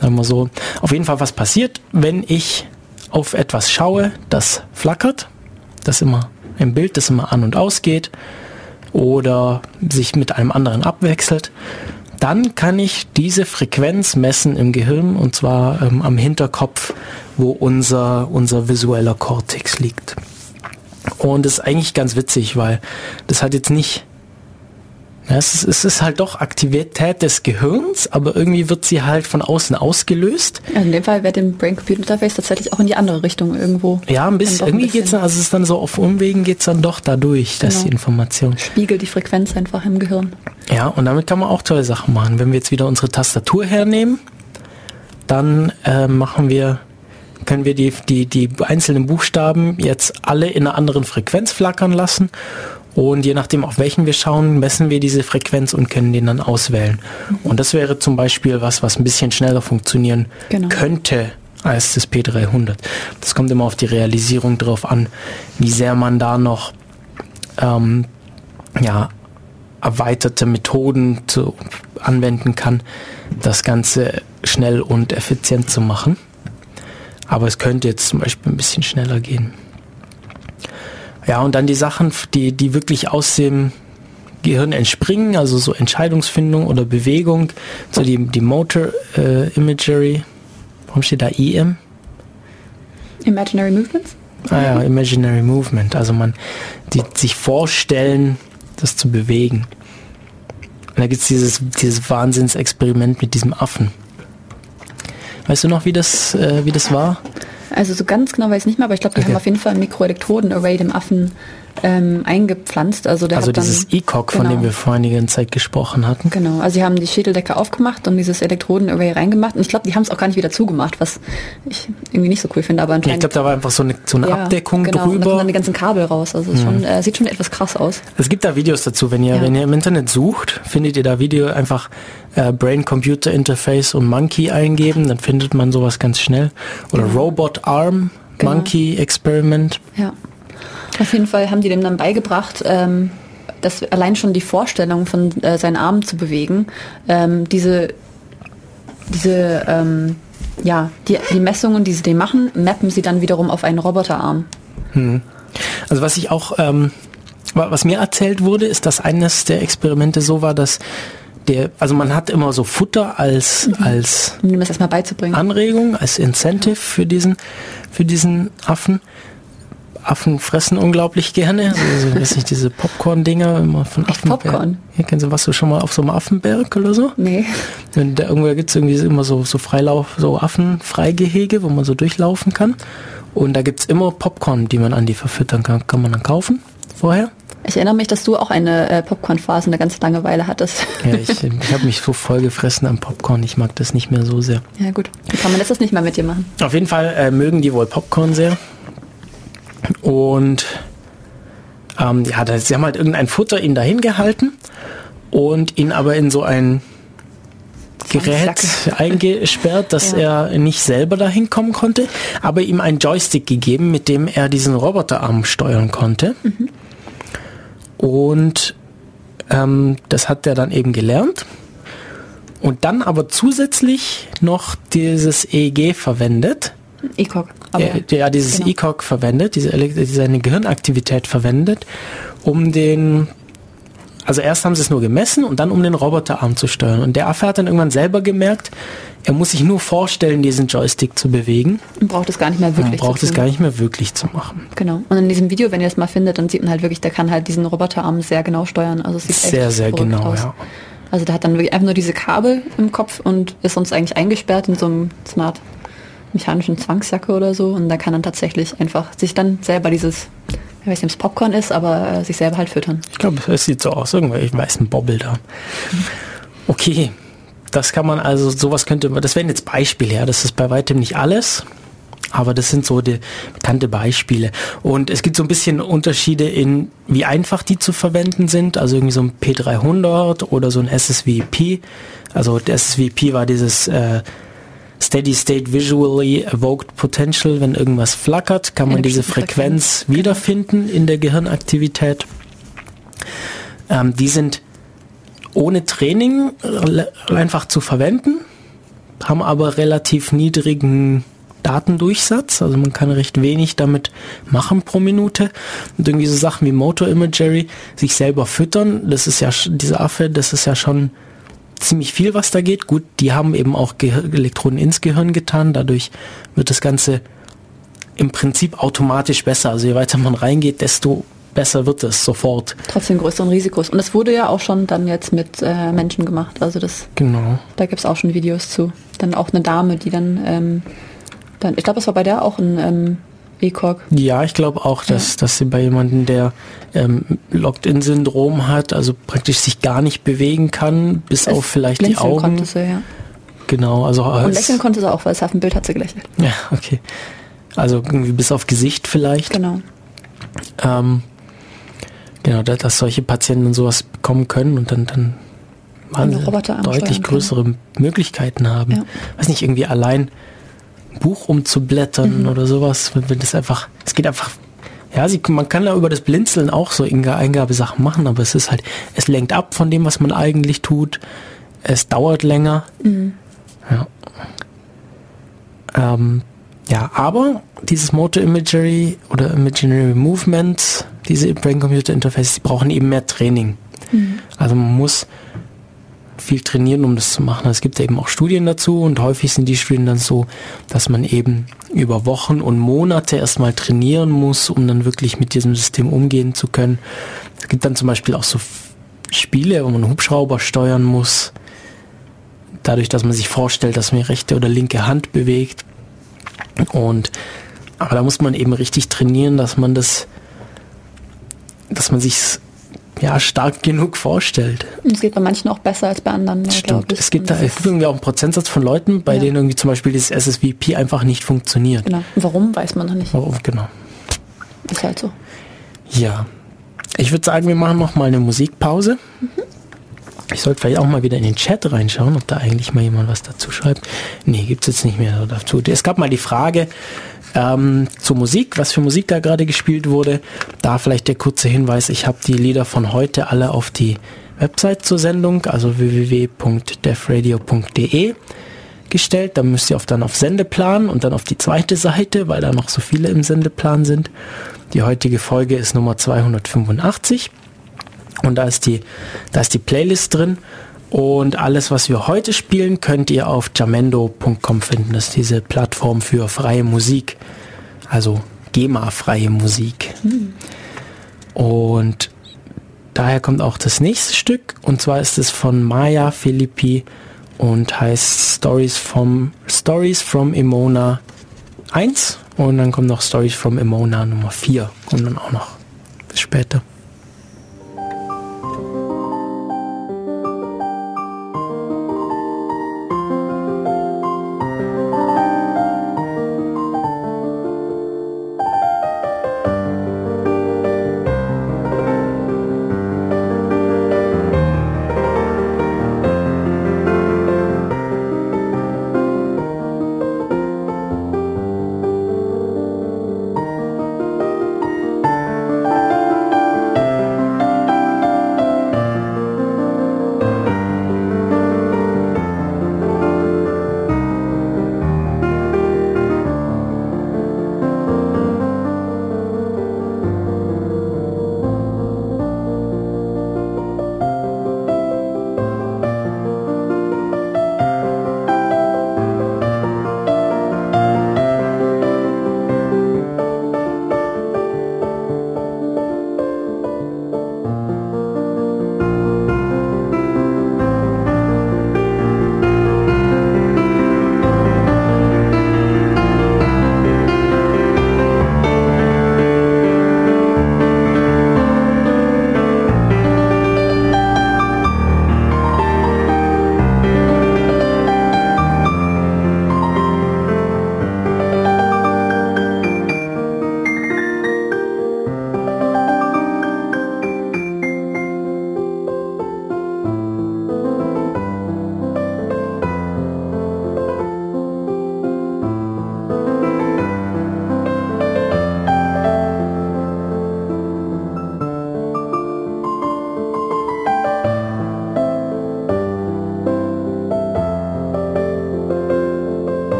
Sagen wir so. Auf jeden Fall, was passiert, wenn ich auf etwas schaue, das flackert, das immer im Bild, das immer an und ausgeht oder sich mit einem anderen abwechselt, dann kann ich diese Frequenz messen im Gehirn und zwar ähm, am Hinterkopf, wo unser, unser visueller Kortex liegt. Und das ist eigentlich ganz witzig, weil das hat jetzt nicht ja, es, ist, es ist halt doch Aktivität des Gehirns, aber irgendwie wird sie halt von außen ausgelöst. Also in dem Fall wird dem Brain-Computer-Interface tatsächlich auch in die andere Richtung irgendwo. Ja, ein bisschen. Irgendwie geht es dann, also es ist dann so auf Umwegen geht es dann doch dadurch, dass genau. die Information. Spiegelt die Frequenz einfach im Gehirn. Ja, und damit kann man auch tolle Sachen machen. Wenn wir jetzt wieder unsere Tastatur hernehmen, dann äh, machen wir können wir die, die, die einzelnen Buchstaben jetzt alle in einer anderen Frequenz flackern lassen und je nachdem, auf welchen wir schauen, messen wir diese Frequenz und können den dann auswählen. Mhm. Und das wäre zum Beispiel was, was ein bisschen schneller funktionieren genau. könnte als das P300. Das kommt immer auf die Realisierung drauf an, wie sehr man da noch ähm, ja, erweiterte Methoden zu, anwenden kann, das Ganze schnell und effizient zu machen. Aber es könnte jetzt zum Beispiel ein bisschen schneller gehen. Ja, und dann die Sachen, die, die wirklich aus dem Gehirn entspringen, also so Entscheidungsfindung oder Bewegung, so die, die Motor äh, Imagery. Warum steht da EM? Imaginary Movements? Ah ja, Imaginary Movement. Also man, die sich vorstellen, das zu bewegen. Und da gibt es dieses, dieses Wahnsinnsexperiment mit diesem Affen. Weißt du noch, wie das, äh, wie das war? Also so ganz genau weiß ich nicht mehr, aber ich glaube, die okay. haben auf jeden Fall ein Mikroelektroden-Array dem Affen ähm, eingepflanzt. Also, der also dieses ECOG, genau. von dem genau. wir vor einiger Zeit gesprochen hatten. Genau, also sie haben die Schädeldecke aufgemacht und dieses Elektroden-Array reingemacht. Und ich glaube, die haben es auch gar nicht wieder zugemacht, was ich irgendwie nicht so cool finde. Aber anscheinend, ich glaube, da war einfach so eine, so eine ja, Abdeckung genau, drüber. Und da dann die ganzen Kabel raus. Also mhm. schon, äh, sieht schon etwas krass aus. Es gibt da Videos dazu. Wenn ihr, ja. wenn ihr im Internet sucht, findet ihr da Video einfach äh, Brain-Computer Interface und Monkey eingeben, dann findet man sowas ganz schnell. Oder ja. Robot Arm, genau. Monkey Experiment. Ja. Auf jeden Fall haben die dem dann beigebracht, ähm, dass allein schon die Vorstellung von äh, seinen Armen zu bewegen, ähm, diese, diese ähm, ja, die, die Messungen, die sie dem machen, mappen sie dann wiederum auf einen Roboterarm. Hm. Also was ich auch, ähm, was mir erzählt wurde, ist, dass eines der Experimente so war, dass der, also man hat immer so Futter als, mhm. als um das erstmal beizubringen. Anregung, als Incentive für diesen, für diesen Affen. Affen fressen unglaublich gerne. Also, so, weiß nicht, diese Popcorn-Dinger immer von Affen. Popcorn? Ja, kennst du, was du schon mal auf so einem Affenberg oder so? Nee. Und da irgendwo gibt es irgendwie immer so, so Freilauf, so Affenfreigehege, wo man so durchlaufen kann. Und da gibt es immer Popcorn, die man an die verfüttern kann. Kann man dann kaufen vorher. Ich erinnere mich, dass du auch eine äh, Popcorn-Phase eine ganze Langeweile hattest. Ja, ich, ich habe mich so voll gefressen am Popcorn. Ich mag das nicht mehr so sehr. Ja gut, Wie kann man das nicht mehr mit dir machen. Auf jeden Fall äh, mögen die wohl Popcorn sehr. Und ähm, ja, da, sie haben halt irgendein Futter ihn dahin gehalten und ihn aber in so ein Gerät eingesperrt, dass ja. er nicht selber dahin kommen konnte, aber ihm einen Joystick gegeben, mit dem er diesen Roboterarm steuern konnte. Mhm. Und ähm, das hat er dann eben gelernt. Und dann aber zusätzlich noch dieses EEG verwendet. ECOG. Äh, ja, dieses genau. ECOG verwendet, diese, seine Gehirnaktivität verwendet, um den also erst haben sie es nur gemessen und dann um den Roboterarm zu steuern. Und der Affe hat dann irgendwann selber gemerkt, er muss sich nur vorstellen, diesen Joystick zu bewegen. Und braucht es gar nicht mehr wirklich. Man braucht es gar nicht mehr wirklich zu machen. Genau. Und in diesem Video, wenn ihr es mal findet, dann sieht man halt wirklich, der kann halt diesen Roboterarm sehr genau steuern. Also es sieht sehr, sehr genau, aus. ja. Also der hat dann wirklich einfach nur diese Kabel im Kopf und ist sonst eigentlich eingesperrt in so einem Smart mechanischen Zwangsjacke oder so. Und da kann dann tatsächlich einfach sich dann selber dieses ich weiß nicht, ob es Popcorn ist, aber äh, sich selber halt füttern. Ich glaube, es sieht so aus, irgendwelche weißen Bobbel da. Okay, das kann man also, sowas könnte man, das wären jetzt Beispiele, ja, das ist bei weitem nicht alles. Aber das sind so die bekannte Beispiele. Und es gibt so ein bisschen Unterschiede in, wie einfach die zu verwenden sind. Also irgendwie so ein P300 oder so ein SSVP. Also der SSVP war dieses äh, Steady State Visually Evoked Potential, wenn irgendwas flackert, kann man diese Frequenz, Frequenz wiederfinden in der Gehirnaktivität. Ähm, die sind ohne Training einfach zu verwenden, haben aber relativ niedrigen Datendurchsatz, also man kann recht wenig damit machen pro Minute. Und irgendwie so Sachen wie Motor Imagery, sich selber füttern, das ist ja, dieser Affe, das ist ja schon ziemlich viel, was da geht. Gut, die haben eben auch Ge Elektronen ins Gehirn getan. Dadurch wird das Ganze im Prinzip automatisch besser. Also je weiter man reingeht, desto besser wird es sofort. Trotzdem größeren Risikos. Und es wurde ja auch schon dann jetzt mit äh, Menschen gemacht. Also das. Genau. Da gibt es auch schon Videos zu. Dann auch eine Dame, die dann, ähm, dann ich glaube, es war bei der auch ein ähm, ECOG. Ja, ich glaube auch, dass, ja. dass sie bei jemandem, der ähm, Locked-in-Syndrom hat, also praktisch sich gar nicht bewegen kann, bis es auf vielleicht die Augen. Konnte sie, ja. Genau, also und lächeln konnte sie auch, weil es auf dem Bild hat sie gelächelt. Ja, okay. Also irgendwie bis auf Gesicht vielleicht. Genau. Ähm, genau, dass, dass solche Patienten sowas bekommen können und dann, dann deutlich größere können. Möglichkeiten haben. Ja. Weiß nicht, irgendwie allein ein Buch umzublättern mhm. oder sowas, wenn, das einfach, es geht einfach ja, sie, man kann da über das Blinzeln auch so Eingabesachen machen, aber es ist halt, es lenkt ab von dem, was man eigentlich tut. Es dauert länger. Mhm. Ja. Ähm, ja, aber dieses Motor Imagery oder Imaginary Movements, diese Brain-Computer Interfaces, die brauchen eben mehr Training. Mhm. Also man muss viel trainieren, um das zu machen. Es gibt eben auch Studien dazu und häufig sind die Studien dann so, dass man eben über Wochen und Monate erstmal trainieren muss, um dann wirklich mit diesem System umgehen zu können. Es gibt dann zum Beispiel auch so Spiele, wo man Hubschrauber steuern muss. Dadurch, dass man sich vorstellt, dass man rechte oder linke Hand bewegt. Und aber da muss man eben richtig trainieren, dass man das, dass man sich ja stark genug vorstellt. Es geht bei manchen auch besser als bei anderen. Stimmt. Es gibt da es irgendwie auch einen Prozentsatz von Leuten, bei ja. denen irgendwie zum Beispiel das SSVP einfach nicht funktioniert. Genau. Warum weiß man noch nicht. Warum, genau. Ist halt so. Ja. Ich würde sagen, wir machen noch mal eine Musikpause. Mhm. Ich sollte vielleicht auch mal wieder in den Chat reinschauen, ob da eigentlich mal jemand was dazu schreibt. Nee, gibt es jetzt nicht mehr dazu. Es gab mal die Frage ähm, zur Musik, was für Musik da gerade gespielt wurde. Da vielleicht der kurze Hinweis, ich habe die Lieder von heute alle auf die Website zur Sendung, also www.defradio.de gestellt. Da müsst ihr auf, dann auf Sendeplan und dann auf die zweite Seite, weil da noch so viele im Sendeplan sind. Die heutige Folge ist Nummer 285. Und da ist die, da ist die Playlist drin. Und alles, was wir heute spielen, könnt ihr auf jamendo.com finden. Das ist diese Plattform für freie Musik. Also GEMA-freie Musik. Mhm. Und daher kommt auch das nächste Stück. Und zwar ist es von Maya Philippi und heißt Stories from, Stories from Emona 1. Und dann kommt noch Stories from Emona Nummer 4. Kommt dann auch noch. Bis später.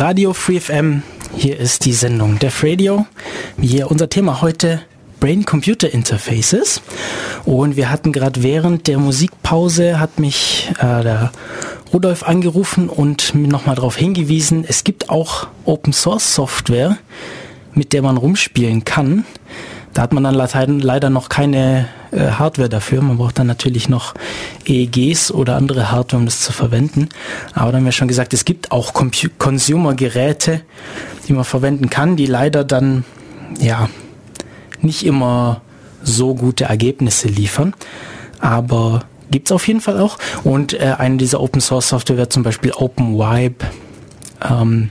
Radio Free FM. Hier ist die Sendung Def Radio. Hier unser Thema heute Brain-Computer-Interfaces. Und wir hatten gerade während der Musikpause hat mich äh, der Rudolf angerufen und mir nochmal darauf hingewiesen, es gibt auch Open Source Software, mit der man rumspielen kann. Da hat man dann leider noch keine äh, Hardware dafür. Man braucht dann natürlich noch EEGs oder andere Hardware, um das zu verwenden. Aber dann haben wir schon gesagt, es gibt auch Consumer-Geräte, die man verwenden kann, die leider dann ja nicht immer so gute Ergebnisse liefern. Aber gibt's auf jeden Fall auch. Und äh, eine dieser Open Source Software wäre zum Beispiel OpenWipe, ähm,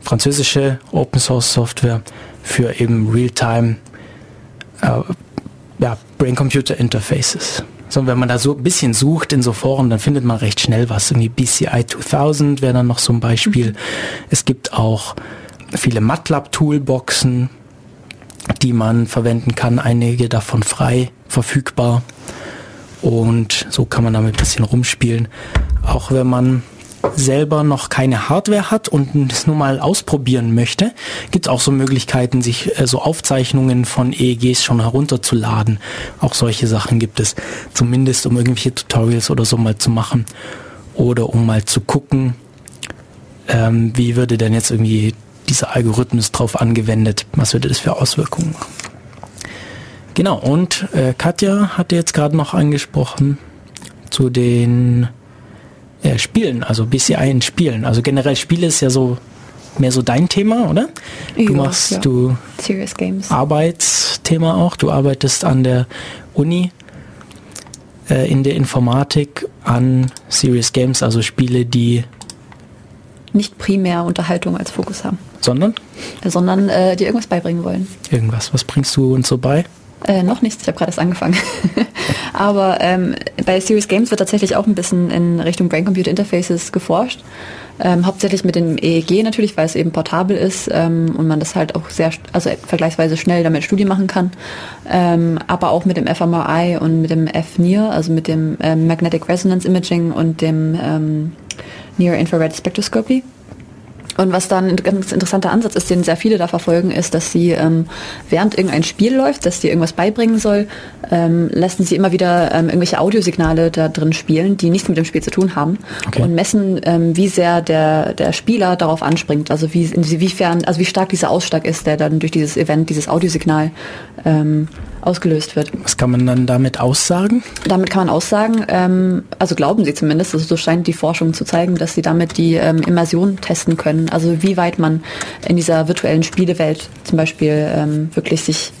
französische Open Source Software für eben Realtime äh, ja, Brain-Computer Interfaces. So, wenn man da so ein bisschen sucht in so Foren, dann findet man recht schnell was. Irgendwie BCI 2000 wäre dann noch so ein Beispiel. Mhm. Es gibt auch viele MATLAB-Toolboxen, die man verwenden kann, einige davon frei verfügbar. Und so kann man damit ein bisschen rumspielen. Auch wenn man selber noch keine Hardware hat und es nur mal ausprobieren möchte, gibt es auch so Möglichkeiten, sich äh, so Aufzeichnungen von EEGs schon herunterzuladen. Auch solche Sachen gibt es, zumindest um irgendwelche Tutorials oder so mal zu machen oder um mal zu gucken, ähm, wie würde denn jetzt irgendwie dieser Algorithmus drauf angewendet, was würde das für Auswirkungen machen. Genau, und äh, Katja hatte jetzt gerade noch angesprochen zu den äh, Spielen, also BCI in Spielen. Also generell Spiele ist ja so mehr so dein Thema, oder? Du ja, machst ja. du Serious Games. Arbeitsthema auch. Du arbeitest an der Uni äh, in der Informatik an Serious Games, also Spiele, die nicht primär Unterhaltung als Fokus haben. Sondern? Sondern äh, dir irgendwas beibringen wollen. Irgendwas. Was bringst du uns so bei? Äh, noch nichts, ich habe gerade erst angefangen. Aber ähm, bei Serious Games wird tatsächlich auch ein bisschen in Richtung Brain-Computer Interfaces geforscht. Ähm, hauptsächlich mit dem EEG natürlich, weil es eben portabel ist ähm, und man das halt auch sehr, also vergleichsweise schnell damit Studien machen kann. Ähm, aber auch mit dem fMRI und mit dem FNIR, also mit dem ähm, Magnetic Resonance Imaging und dem ähm, Near Infrared Spectroscopy. Und was dann ein ganz interessanter Ansatz ist, den sehr viele da verfolgen, ist, dass sie ähm, während irgendein Spiel läuft, das dir irgendwas beibringen soll, ähm, lassen sie immer wieder ähm, irgendwelche Audiosignale da drin spielen, die nichts mit dem Spiel zu tun haben okay. und messen, ähm, wie sehr der, der Spieler darauf anspringt, also wie, inwiefern, also wie stark dieser Ausschlag ist, der dann durch dieses Event, dieses Audiosignal ähm, ausgelöst wird. Was kann man dann damit aussagen? Damit kann man aussagen, ähm, also glauben sie zumindest, also so scheint die Forschung zu zeigen, dass sie damit die ähm, Immersion testen können. Also wie weit man in dieser virtuellen Spielewelt zum Beispiel ähm, wirklich sich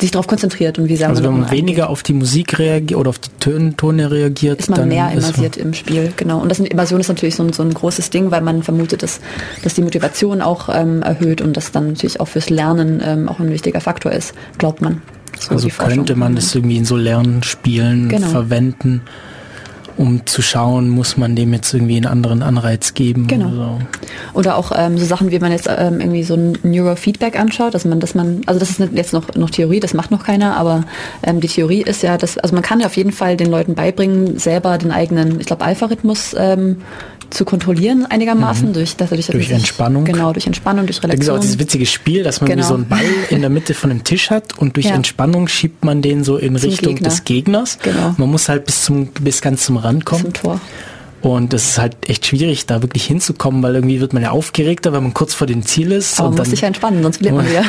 sich darauf konzentriert und wie sehr Also wenn man weniger auf die Musik reagiert oder auf die Tone reagiert, ist man mehr immersiert im Spiel, genau. Und das Immersion ist natürlich so ein, so ein großes Ding, weil man vermutet, dass, dass die Motivation auch ähm, erhöht und das dann natürlich auch fürs Lernen ähm, auch ein wichtiger Faktor ist, glaubt man. So also könnte man das irgendwie in so Lernspielen genau. verwenden, um zu schauen, muss man dem jetzt irgendwie einen anderen Anreiz geben. Genau. Oder, so. oder auch ähm, so Sachen, wie man jetzt ähm, irgendwie so ein Neurofeedback anschaut, dass man, dass man, also das ist jetzt noch, noch Theorie, das macht noch keiner, aber ähm, die Theorie ist ja, dass, also man kann ja auf jeden Fall den Leuten beibringen, selber den eigenen, ich glaube, Alpha-Rhythmus ähm, zu kontrollieren einigermaßen mhm. durch, dass er durch, durch Entspannung. Genau, durch Entspannung, durch Relation. Da gibt auch dieses witzige Spiel, dass man genau. wie so einen Ball in der Mitte von dem Tisch hat und durch ja. Entspannung schiebt man den so in zum Richtung Gegner. des Gegners. Genau. Man muss halt bis zum bis ganz zum Rand kommen. Zum Tor. Und das ist halt echt schwierig, da wirklich hinzukommen, weil irgendwie wird man ja aufgeregter, wenn man kurz vor dem Ziel ist. Aber man muss sich ja entspannen, sonst verliert man wieder.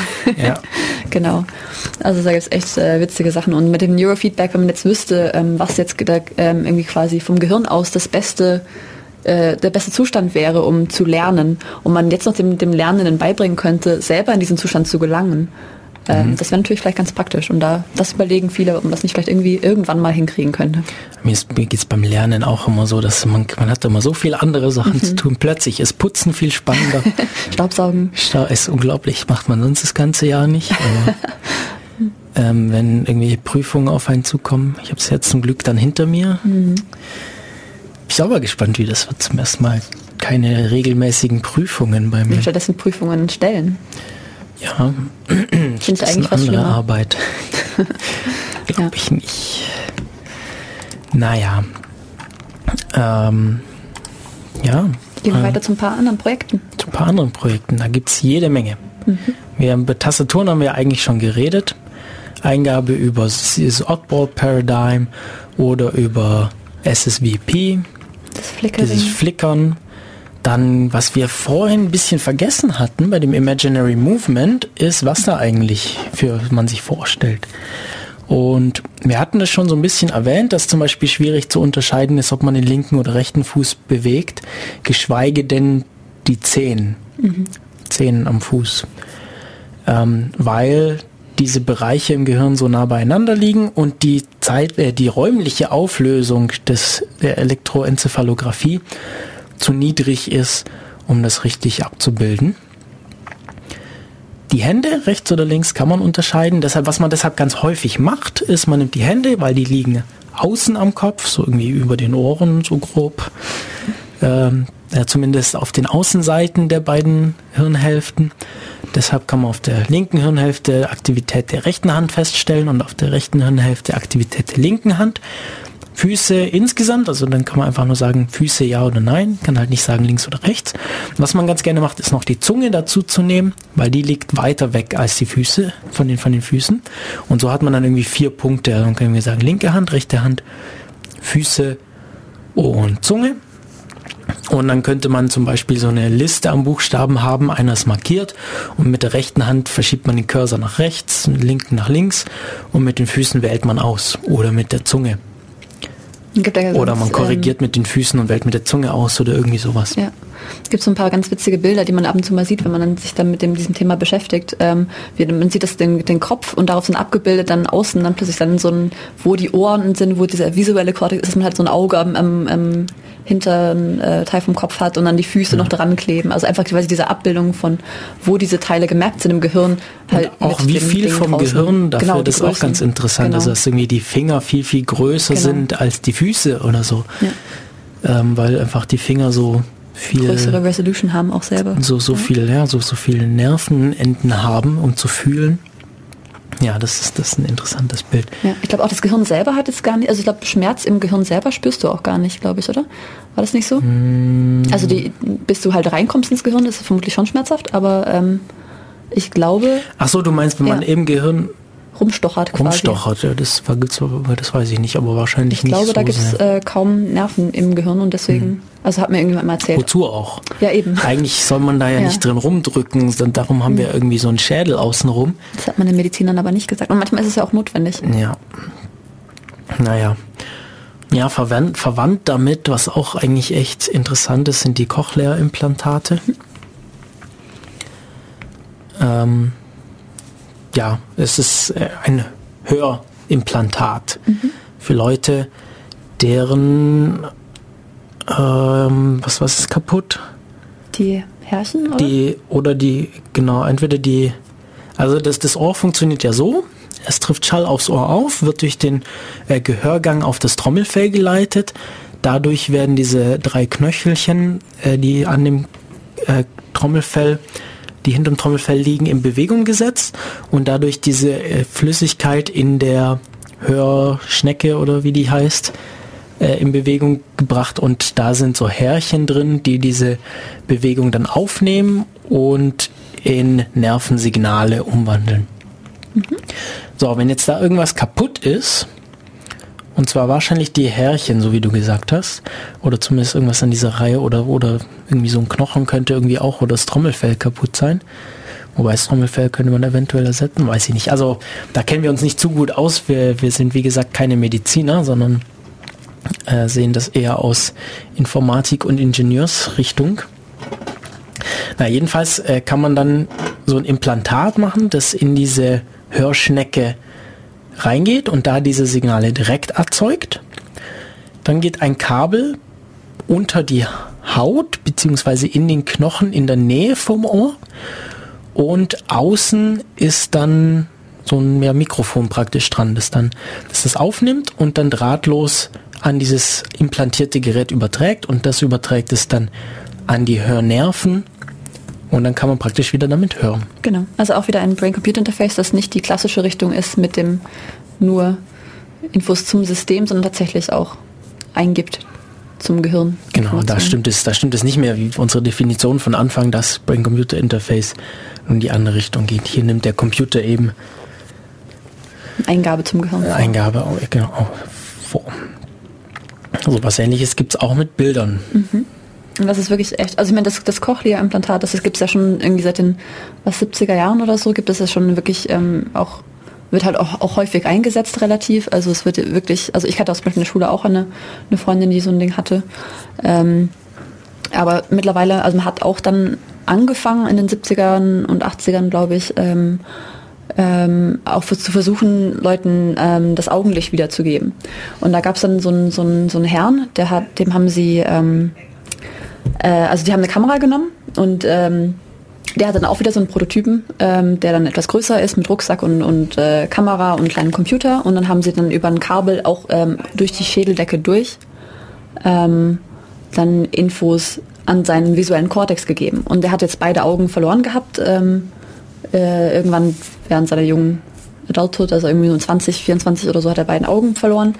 ja. genau. Also da gibt es echt äh, witzige Sachen. Und mit dem Neurofeedback, wenn man jetzt wüsste, ähm, was jetzt da, ähm, irgendwie quasi vom Gehirn aus das beste äh, der beste Zustand wäre, um zu lernen und man jetzt noch dem, dem Lernenden beibringen könnte, selber in diesen Zustand zu gelangen. Ähm, mhm. Das wäre natürlich vielleicht ganz praktisch und da das überlegen viele, ob man das nicht vielleicht irgendwie irgendwann mal hinkriegen könnte. Mir, mir geht es beim Lernen auch immer so, dass man, man hat immer so viele andere Sachen mhm. zu tun. Plötzlich ist Putzen viel spannender. Staubsaugen. Stau ist unglaublich, macht man sonst das ganze Jahr nicht. ähm, wenn irgendwelche Prüfungen auf einen zukommen, ich habe es jetzt zum Glück dann hinter mir. Mhm ich bin aber gespannt, wie das wird. Zum ersten Mal keine regelmäßigen Prüfungen bei mir. Stattdessen Prüfungen stellen. Ja, finde ich eigentlich eine andere Arbeit. Glaube ja. ich nicht. Naja. Ähm, ja. Gehen wir äh, weiter zu ein paar anderen Projekten. Zu ein paar anderen Projekten. Da gibt es jede Menge. Mhm. Wir, über Tastaturen haben wir eigentlich schon geredet. Eingabe über dieses Oddball Paradigm oder über SSVP. Das Flickering. Dieses Flickern. Dann, was wir vorhin ein bisschen vergessen hatten bei dem Imaginary Movement, ist, was da eigentlich für man sich vorstellt. Und wir hatten das schon so ein bisschen erwähnt, dass zum Beispiel schwierig zu unterscheiden ist, ob man den linken oder rechten Fuß bewegt, geschweige denn die Zehen, mhm. Zehen am Fuß. Ähm, weil diese Bereiche im Gehirn so nah beieinander liegen und die Zeit, äh, die räumliche Auflösung des, der Elektroenzephalographie zu niedrig ist, um das richtig abzubilden. Die Hände, rechts oder links, kann man unterscheiden. Deshalb, was man deshalb ganz häufig macht, ist, man nimmt die Hände, weil die liegen außen am Kopf, so irgendwie über den Ohren, so grob. Ähm, ja, zumindest auf den Außenseiten der beiden Hirnhälften. Deshalb kann man auf der linken Hirnhälfte Aktivität der rechten Hand feststellen und auf der rechten Hirnhälfte Aktivität der linken Hand. Füße insgesamt, also dann kann man einfach nur sagen Füße ja oder nein, kann halt nicht sagen links oder rechts. Was man ganz gerne macht, ist noch die Zunge dazu zu nehmen, weil die liegt weiter weg als die Füße von den, von den Füßen. Und so hat man dann irgendwie vier Punkte. Dann können wir sagen linke Hand, rechte Hand, Füße und Zunge. Und dann könnte man zum Beispiel so eine Liste am Buchstaben haben, einer ist markiert und mit der rechten Hand verschiebt man den Cursor nach rechts, mit linken nach links und mit den Füßen wählt man aus oder mit der Zunge. Ja oder man korrigiert ähm, mit den Füßen und wählt mit der Zunge aus oder irgendwie sowas. Ja. Es gibt so ein paar ganz witzige Bilder, die man ab und zu mal sieht, wenn man sich dann mit dem, diesem Thema beschäftigt. Ähm, wie, man sieht das den, den Kopf und darauf sind abgebildet dann außen dann plötzlich dann so ein, wo die Ohren sind, wo dieser visuelle Kortex ist, dass man halt so ein Auge am, am, am hinteren äh, Teil vom Kopf hat und dann die Füße ja. noch dran kleben. Also einfach quasi diese Abbildung von, wo diese Teile gemerkt sind im Gehirn. Halt und auch wie viel Ding vom draußen. Gehirn dafür, genau, das ist auch ganz interessant. Genau. Also dass irgendwie die Finger viel, viel größer genau. sind als die Füße oder so. Ja. Ähm, weil einfach die Finger so viel größere Resolution haben auch selber. So, so ja. viel, ja, so, so viele Nervenenden haben, um zu fühlen. Ja, das ist, das ist ein interessantes Bild. Ja, ich glaube auch das Gehirn selber hat es gar nicht, also ich glaube Schmerz im Gehirn selber spürst du auch gar nicht, glaube ich, oder? War das nicht so? Mm. Also die, bis du halt reinkommst ins Gehirn, ist es vermutlich schon schmerzhaft, aber ähm, ich glaube. Ach so, du meinst, wenn ja. man im Gehirn rumstochert quasi. Rumstochert, ja, das, das weiß ich nicht, aber wahrscheinlich ich nicht. Ich glaube, so da gibt es äh, kaum Nerven im Gehirn und deswegen, hm. also hat mir irgendjemand mal erzählt. Wozu auch? Ja, eben. Eigentlich soll man da ja, ja. nicht drin rumdrücken, sondern darum haben hm. wir irgendwie so einen Schädel außenrum. Das hat man den Medizinern aber nicht gesagt. Und manchmal ist es ja auch notwendig. Ja. Naja. Ja, verwandt, verwandt damit, was auch eigentlich echt interessant ist, sind die Cochlea-Implantate. Hm. Ähm, ja, es ist äh, ein Hörimplantat mhm. für Leute, deren ähm, was was ist kaputt? Die Herrchen oder? Die oder die genau entweder die also das das Ohr funktioniert ja so. Es trifft Schall aufs Ohr auf, wird durch den äh, Gehörgang auf das Trommelfell geleitet. Dadurch werden diese drei Knöchelchen, äh, die an dem äh, Trommelfell die hinterm Trommelfell liegen, in Bewegung gesetzt und dadurch diese äh, Flüssigkeit in der Hörschnecke oder wie die heißt, äh, in Bewegung gebracht und da sind so Härchen drin, die diese Bewegung dann aufnehmen und in Nervensignale umwandeln. Mhm. So, wenn jetzt da irgendwas kaputt ist, und zwar wahrscheinlich die Härchen, so wie du gesagt hast. Oder zumindest irgendwas an dieser Reihe oder, oder irgendwie so ein Knochen könnte irgendwie auch oder das Trommelfell kaputt sein. Wobei das Trommelfell könnte man eventuell ersetzen, weiß ich nicht. Also da kennen wir uns nicht zu gut aus. Wir, wir sind wie gesagt keine Mediziner, sondern äh, sehen das eher aus Informatik- und Ingenieursrichtung. Na, jedenfalls äh, kann man dann so ein Implantat machen, das in diese Hörschnecke reingeht und da diese Signale direkt erzeugt. Dann geht ein Kabel unter die Haut beziehungsweise in den Knochen in der Nähe vom Ohr und außen ist dann so ein ja, Mikrofon praktisch dran, das dann das, das aufnimmt und dann drahtlos an dieses implantierte Gerät überträgt und das überträgt es dann an die Hörnerven und dann kann man praktisch wieder damit hören. Genau. Also auch wieder ein Brain-Computer-Interface, das nicht die klassische Richtung ist mit dem nur Infos zum System, sondern tatsächlich auch eingibt zum Gehirn. Genau, da stimmt es, da stimmt es nicht mehr wie unsere Definition von Anfang, dass Brain-Computer-Interface in die andere Richtung geht. Hier nimmt der Computer eben Eingabe zum Gehirn. Eingabe, genau, vor. So was ähnliches gibt es auch mit Bildern. Mhm. Und das ist wirklich echt, also ich meine, das, das Cochlea-Implantat, das, das gibt es ja schon irgendwie seit den was, 70er Jahren oder so, gibt es ja schon wirklich ähm, auch wird halt auch, auch häufig eingesetzt relativ. Also es wird wirklich, also ich hatte aus in der Schule auch eine, eine Freundin, die so ein Ding hatte. Ähm, aber mittlerweile, also man hat auch dann angefangen in den 70ern und 80ern, glaube ich, ähm, ähm, auch für, zu versuchen, Leuten ähm, das Augenlicht wiederzugeben. Und da gab es dann so einen so so einen Herrn, der hat, dem haben sie, ähm, äh, also die haben eine Kamera genommen und ähm, der hat dann auch wieder so einen Prototypen, ähm, der dann etwas größer ist mit Rucksack und, und äh, Kamera und kleinen Computer. Und dann haben sie dann über ein Kabel auch ähm, durch die Schädeldecke durch ähm, dann Infos an seinen visuellen Kortex gegeben. Und der hat jetzt beide Augen verloren gehabt, ähm, äh, irgendwann während seiner jungen Adulthood, also irgendwie so 20, 24 oder so, hat er beiden Augen verloren.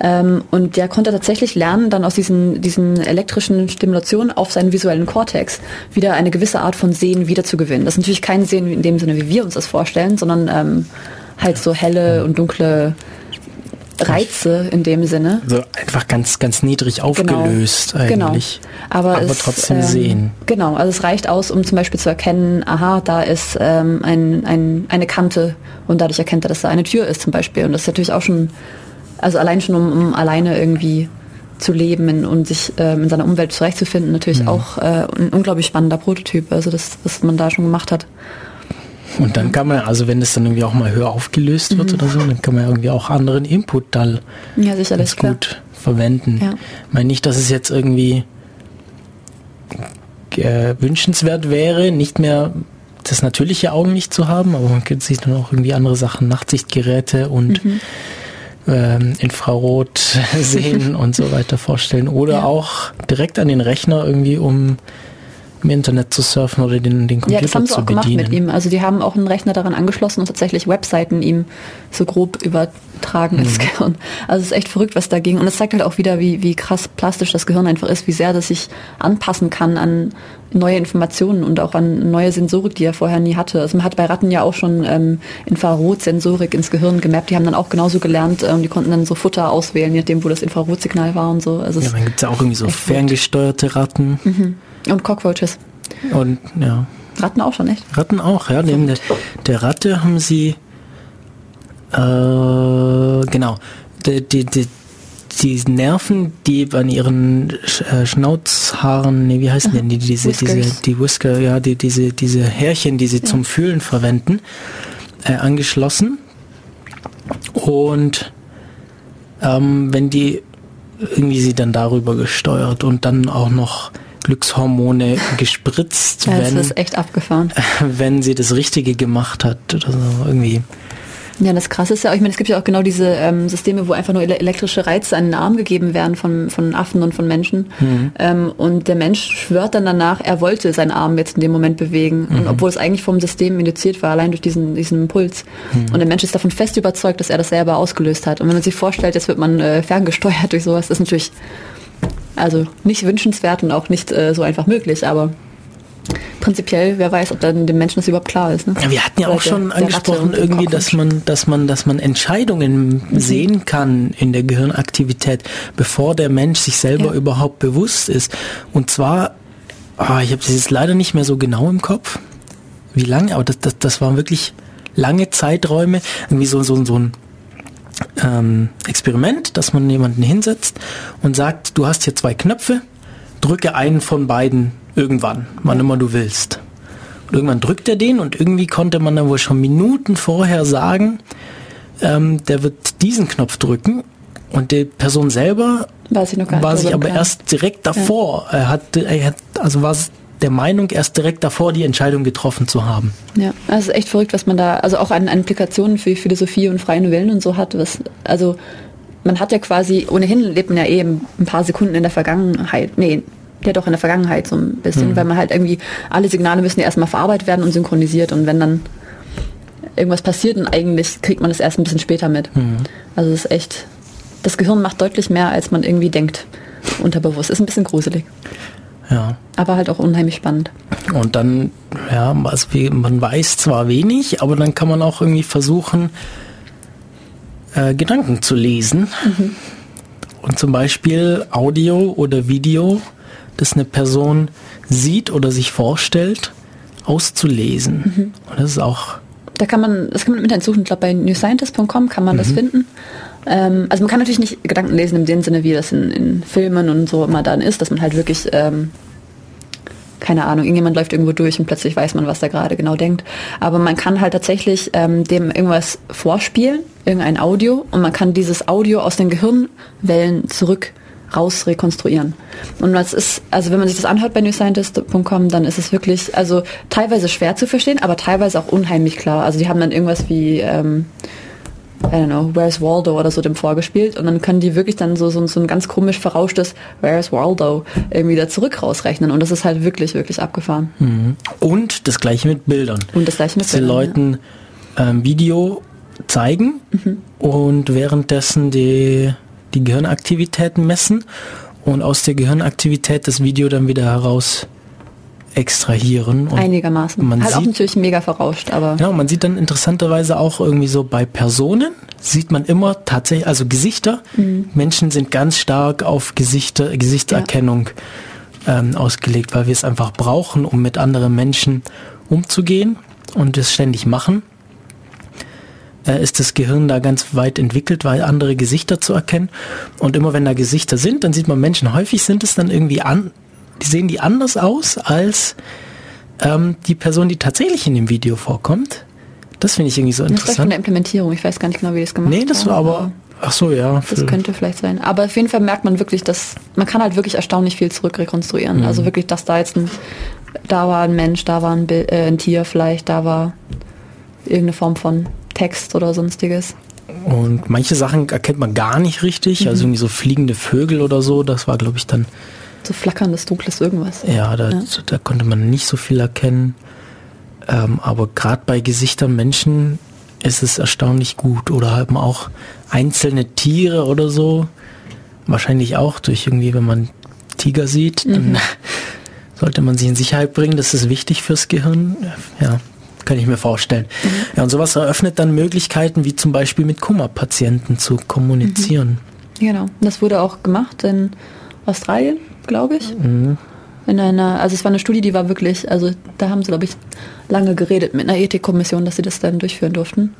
Ähm, und der konnte tatsächlich lernen, dann aus diesen, diesen elektrischen Stimulationen auf seinen visuellen Kortex wieder eine gewisse Art von Sehen wiederzugewinnen. Das ist natürlich kein Sehen in dem Sinne, wie wir uns das vorstellen, sondern ähm, halt so helle und dunkle Reize in dem Sinne. Also einfach ganz, ganz niedrig genau. aufgelöst genau. eigentlich. Genau. Aber, aber es, trotzdem ähm, sehen. Genau, also es reicht aus, um zum Beispiel zu erkennen, aha, da ist ähm, ein, ein, eine Kante und dadurch erkennt er, dass da eine Tür ist zum Beispiel. Und das ist natürlich auch schon, also allein schon um, um alleine irgendwie zu leben und sich ähm, in seiner Umwelt zurechtzufinden, natürlich mhm. auch äh, ein unglaublich spannender Prototyp, also das, was man da schon gemacht hat. Und dann kann man, also wenn es dann irgendwie auch mal höher aufgelöst wird mhm. oder so, dann kann man irgendwie auch anderen Input dann ja, ganz gut klar. verwenden. Ja. Ich meine nicht, dass es jetzt irgendwie äh, wünschenswert wäre, nicht mehr das natürliche Augenlicht zu haben, aber man könnte sich dann auch irgendwie andere Sachen, Nachtsichtgeräte und mhm. ähm, Infrarot sehen und so weiter vorstellen. Oder ja. auch direkt an den Rechner irgendwie, um im Internet zu surfen oder den, den Computer ja, das haben sie auch gemacht mit ihm. Also die haben auch einen Rechner daran angeschlossen und tatsächlich Webseiten ihm so grob übertragen ins mhm. Gehirn. Also es ist echt verrückt, was da ging. Und es zeigt halt auch wieder, wie, wie krass plastisch das Gehirn einfach ist, wie sehr das sich anpassen kann an neue Informationen und auch an neue Sensorik, die er vorher nie hatte. Also man hat bei Ratten ja auch schon ähm, Infrarotsensorik ins Gehirn gemappt. Die haben dann auch genauso gelernt, ähm, die konnten dann so Futter auswählen, je nachdem, wo das Infrarotsignal war und so. Also ja, dann gibt es ja auch irgendwie so ferngesteuerte Ratten. Mhm. Und Cockroaches. Und ja. Ratten auch schon, echt? Ratten auch, ja. Neben der, der Ratte haben sie äh, genau. Die, die, die, die Nerven, die an ihren äh, Schnauzhaaren, nee, wie heißen Aha. denn die, diese, diese, die Whisker, ja, die, diese, diese Härchen, die sie ja. zum Fühlen verwenden, äh, angeschlossen. Und ähm, wenn die irgendwie sie dann darüber gesteuert und dann auch noch Glückshormone gespritzt, ja, wenn, ist echt abgefahren. wenn sie das Richtige gemacht hat oder so irgendwie. Ja, das Krasse ist ja, ich meine, es gibt ja auch genau diese ähm, Systeme, wo einfach nur elektrische Reize an den Arm gegeben werden von, von Affen und von Menschen. Mhm. Ähm, und der Mensch schwört dann danach, er wollte seinen Arm jetzt in dem Moment bewegen. Mhm. Und obwohl es eigentlich vom System induziert war, allein durch diesen, diesen Impuls. Mhm. Und der Mensch ist davon fest überzeugt, dass er das selber ausgelöst hat. Und wenn man sich vorstellt, jetzt wird man äh, ferngesteuert durch sowas, das ist natürlich also nicht wünschenswert und auch nicht äh, so einfach möglich, aber prinzipiell, wer weiß, ob dann dem Menschen das überhaupt klar ist. Ne? Ja, wir hatten ja auch schon der, angesprochen, der irgendwie, dass man, dass man, dass man Entscheidungen mhm. sehen kann in der Gehirnaktivität, bevor der Mensch sich selber ja. überhaupt bewusst ist. Und zwar, oh, ich habe das jetzt leider nicht mehr so genau im Kopf, wie lange, aber das, das, das waren wirklich lange Zeiträume, irgendwie so, so, so ein ähm, Experiment, dass man jemanden hinsetzt und sagt, du hast hier zwei Knöpfe, drücke einen von beiden irgendwann, wann immer du willst. Und irgendwann drückt er den und irgendwie konnte man dann wohl schon Minuten vorher sagen, ähm, der wird diesen Knopf drücken und die Person selber war, war sich aber erst direkt davor, ja. er hat, er hat, also war der Meinung, erst direkt davor die Entscheidung getroffen zu haben. Ja, also echt verrückt, was man da, also auch an, an Implikationen für Philosophie und freien Willen und so hat. Was, also man hat ja quasi, ohnehin lebt man ja eh ein paar Sekunden in der Vergangenheit, nee, ja doch in der Vergangenheit so ein bisschen, mhm. weil man halt irgendwie, alle Signale müssen ja erstmal verarbeitet werden und synchronisiert und wenn dann irgendwas passiert und eigentlich kriegt man das erst ein bisschen später mit. Mhm. Also es ist echt das Gehirn macht deutlich mehr, als man irgendwie denkt. Unterbewusst. Ist ein bisschen gruselig. Ja. Aber halt auch unheimlich spannend. Und dann, ja, also man weiß zwar wenig, aber dann kann man auch irgendwie versuchen, äh, Gedanken zu lesen. Mhm. Und zum Beispiel Audio oder Video, das eine Person sieht oder sich vorstellt, auszulesen. Mhm. Und das ist auch. Da kann man, das kann man im Internet suchen. Ich glaube, bei newscientist.com kann man mhm. das finden. Ähm, also man kann natürlich nicht Gedanken lesen in dem Sinne, wie das in, in Filmen und so immer dann ist, dass man halt wirklich ähm, keine Ahnung, irgendjemand läuft irgendwo durch und plötzlich weiß man, was der gerade genau denkt. Aber man kann halt tatsächlich ähm, dem irgendwas vorspielen, irgendein Audio, und man kann dieses Audio aus den Gehirnwellen zurück raus rekonstruieren. Und das ist, also wenn man sich das anhört bei newscientist.com, dann ist es wirklich, also teilweise schwer zu verstehen, aber teilweise auch unheimlich klar. Also die haben dann irgendwas wie ähm, I don't know, Where's Waldo oder so dem vorgespielt und dann können die wirklich dann so, so, so ein ganz komisch verrauschtes Where's Waldo irgendwie da zurück rausrechnen und das ist halt wirklich, wirklich abgefahren. Mhm. Und das gleiche mit Bildern. Und das gleiche mit Bildern. Leuten ja. ähm, Video zeigen mhm. und währenddessen die, die Gehirnaktivitäten messen und aus der Gehirnaktivität das Video dann wieder heraus extrahieren. Und Einigermaßen. Man halt sieht, auch natürlich mega verrauscht, aber. Ja, man sieht dann interessanterweise auch irgendwie so bei Personen sieht man immer tatsächlich, also Gesichter. Mhm. Menschen sind ganz stark auf Gesichter, Gesichtserkennung ja. ähm, ausgelegt, weil wir es einfach brauchen, um mit anderen Menschen umzugehen und es ständig machen. Äh, ist das Gehirn da ganz weit entwickelt, weil andere Gesichter zu erkennen. Und immer wenn da Gesichter sind, dann sieht man Menschen, häufig sind es dann irgendwie an, die sehen die anders aus als ähm, die Person, die tatsächlich in dem Video vorkommt. Das finde ich irgendwie so interessant. Das war von der Implementierung. Ich weiß gar nicht genau, wie das gemacht Nee, das war aber. Ach so, ja. Das könnte vielleicht sein. Aber auf jeden Fall merkt man wirklich, dass man kann halt wirklich erstaunlich viel zurückrekonstruieren. Mhm. Also wirklich, dass da jetzt ein, da war ein Mensch, da war ein, äh, ein Tier vielleicht, da war irgendeine Form von Text oder sonstiges. Und manche Sachen erkennt man gar nicht richtig. Mhm. Also irgendwie so fliegende Vögel oder so. Das war, glaube ich, dann so flackerndes, dunkles irgendwas. Ja, da, ja. da konnte man nicht so viel erkennen. Ähm, aber gerade bei Gesichtern Menschen ist es erstaunlich gut. Oder haben auch einzelne Tiere oder so. Wahrscheinlich auch durch irgendwie, wenn man Tiger sieht, dann mhm. sollte man sie in Sicherheit bringen. Das ist wichtig fürs Gehirn. Ja, kann ich mir vorstellen. Mhm. Ja, und sowas eröffnet dann Möglichkeiten, wie zum Beispiel mit Kummerpatienten zu kommunizieren. Mhm. Genau, das wurde auch gemacht in Australien glaube ich. Mhm. In einer, also es war eine Studie, die war wirklich, also da haben sie, glaube ich, lange geredet mit einer Ethikkommission, dass sie das dann durchführen durften.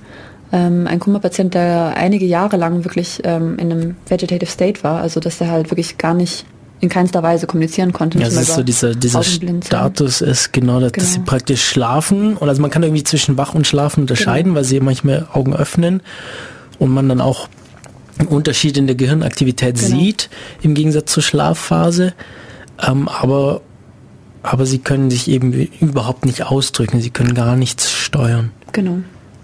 Ähm, ein Kummerpatient, der einige Jahre lang wirklich ähm, in einem Vegetative State war, also dass der halt wirklich gar nicht in keinster Weise kommunizieren konnte. Ja, das ist so dieser, dieser Status ist genau, dass, genau. dass, sie praktisch schlafen und also man kann irgendwie zwischen wach und schlafen unterscheiden, genau. weil sie manchmal Augen öffnen und man dann auch einen Unterschied in der Gehirnaktivität genau. sieht, im Gegensatz zur Schlafphase. Ähm, aber, aber sie können sich eben überhaupt nicht ausdrücken, sie können gar nichts steuern. Genau.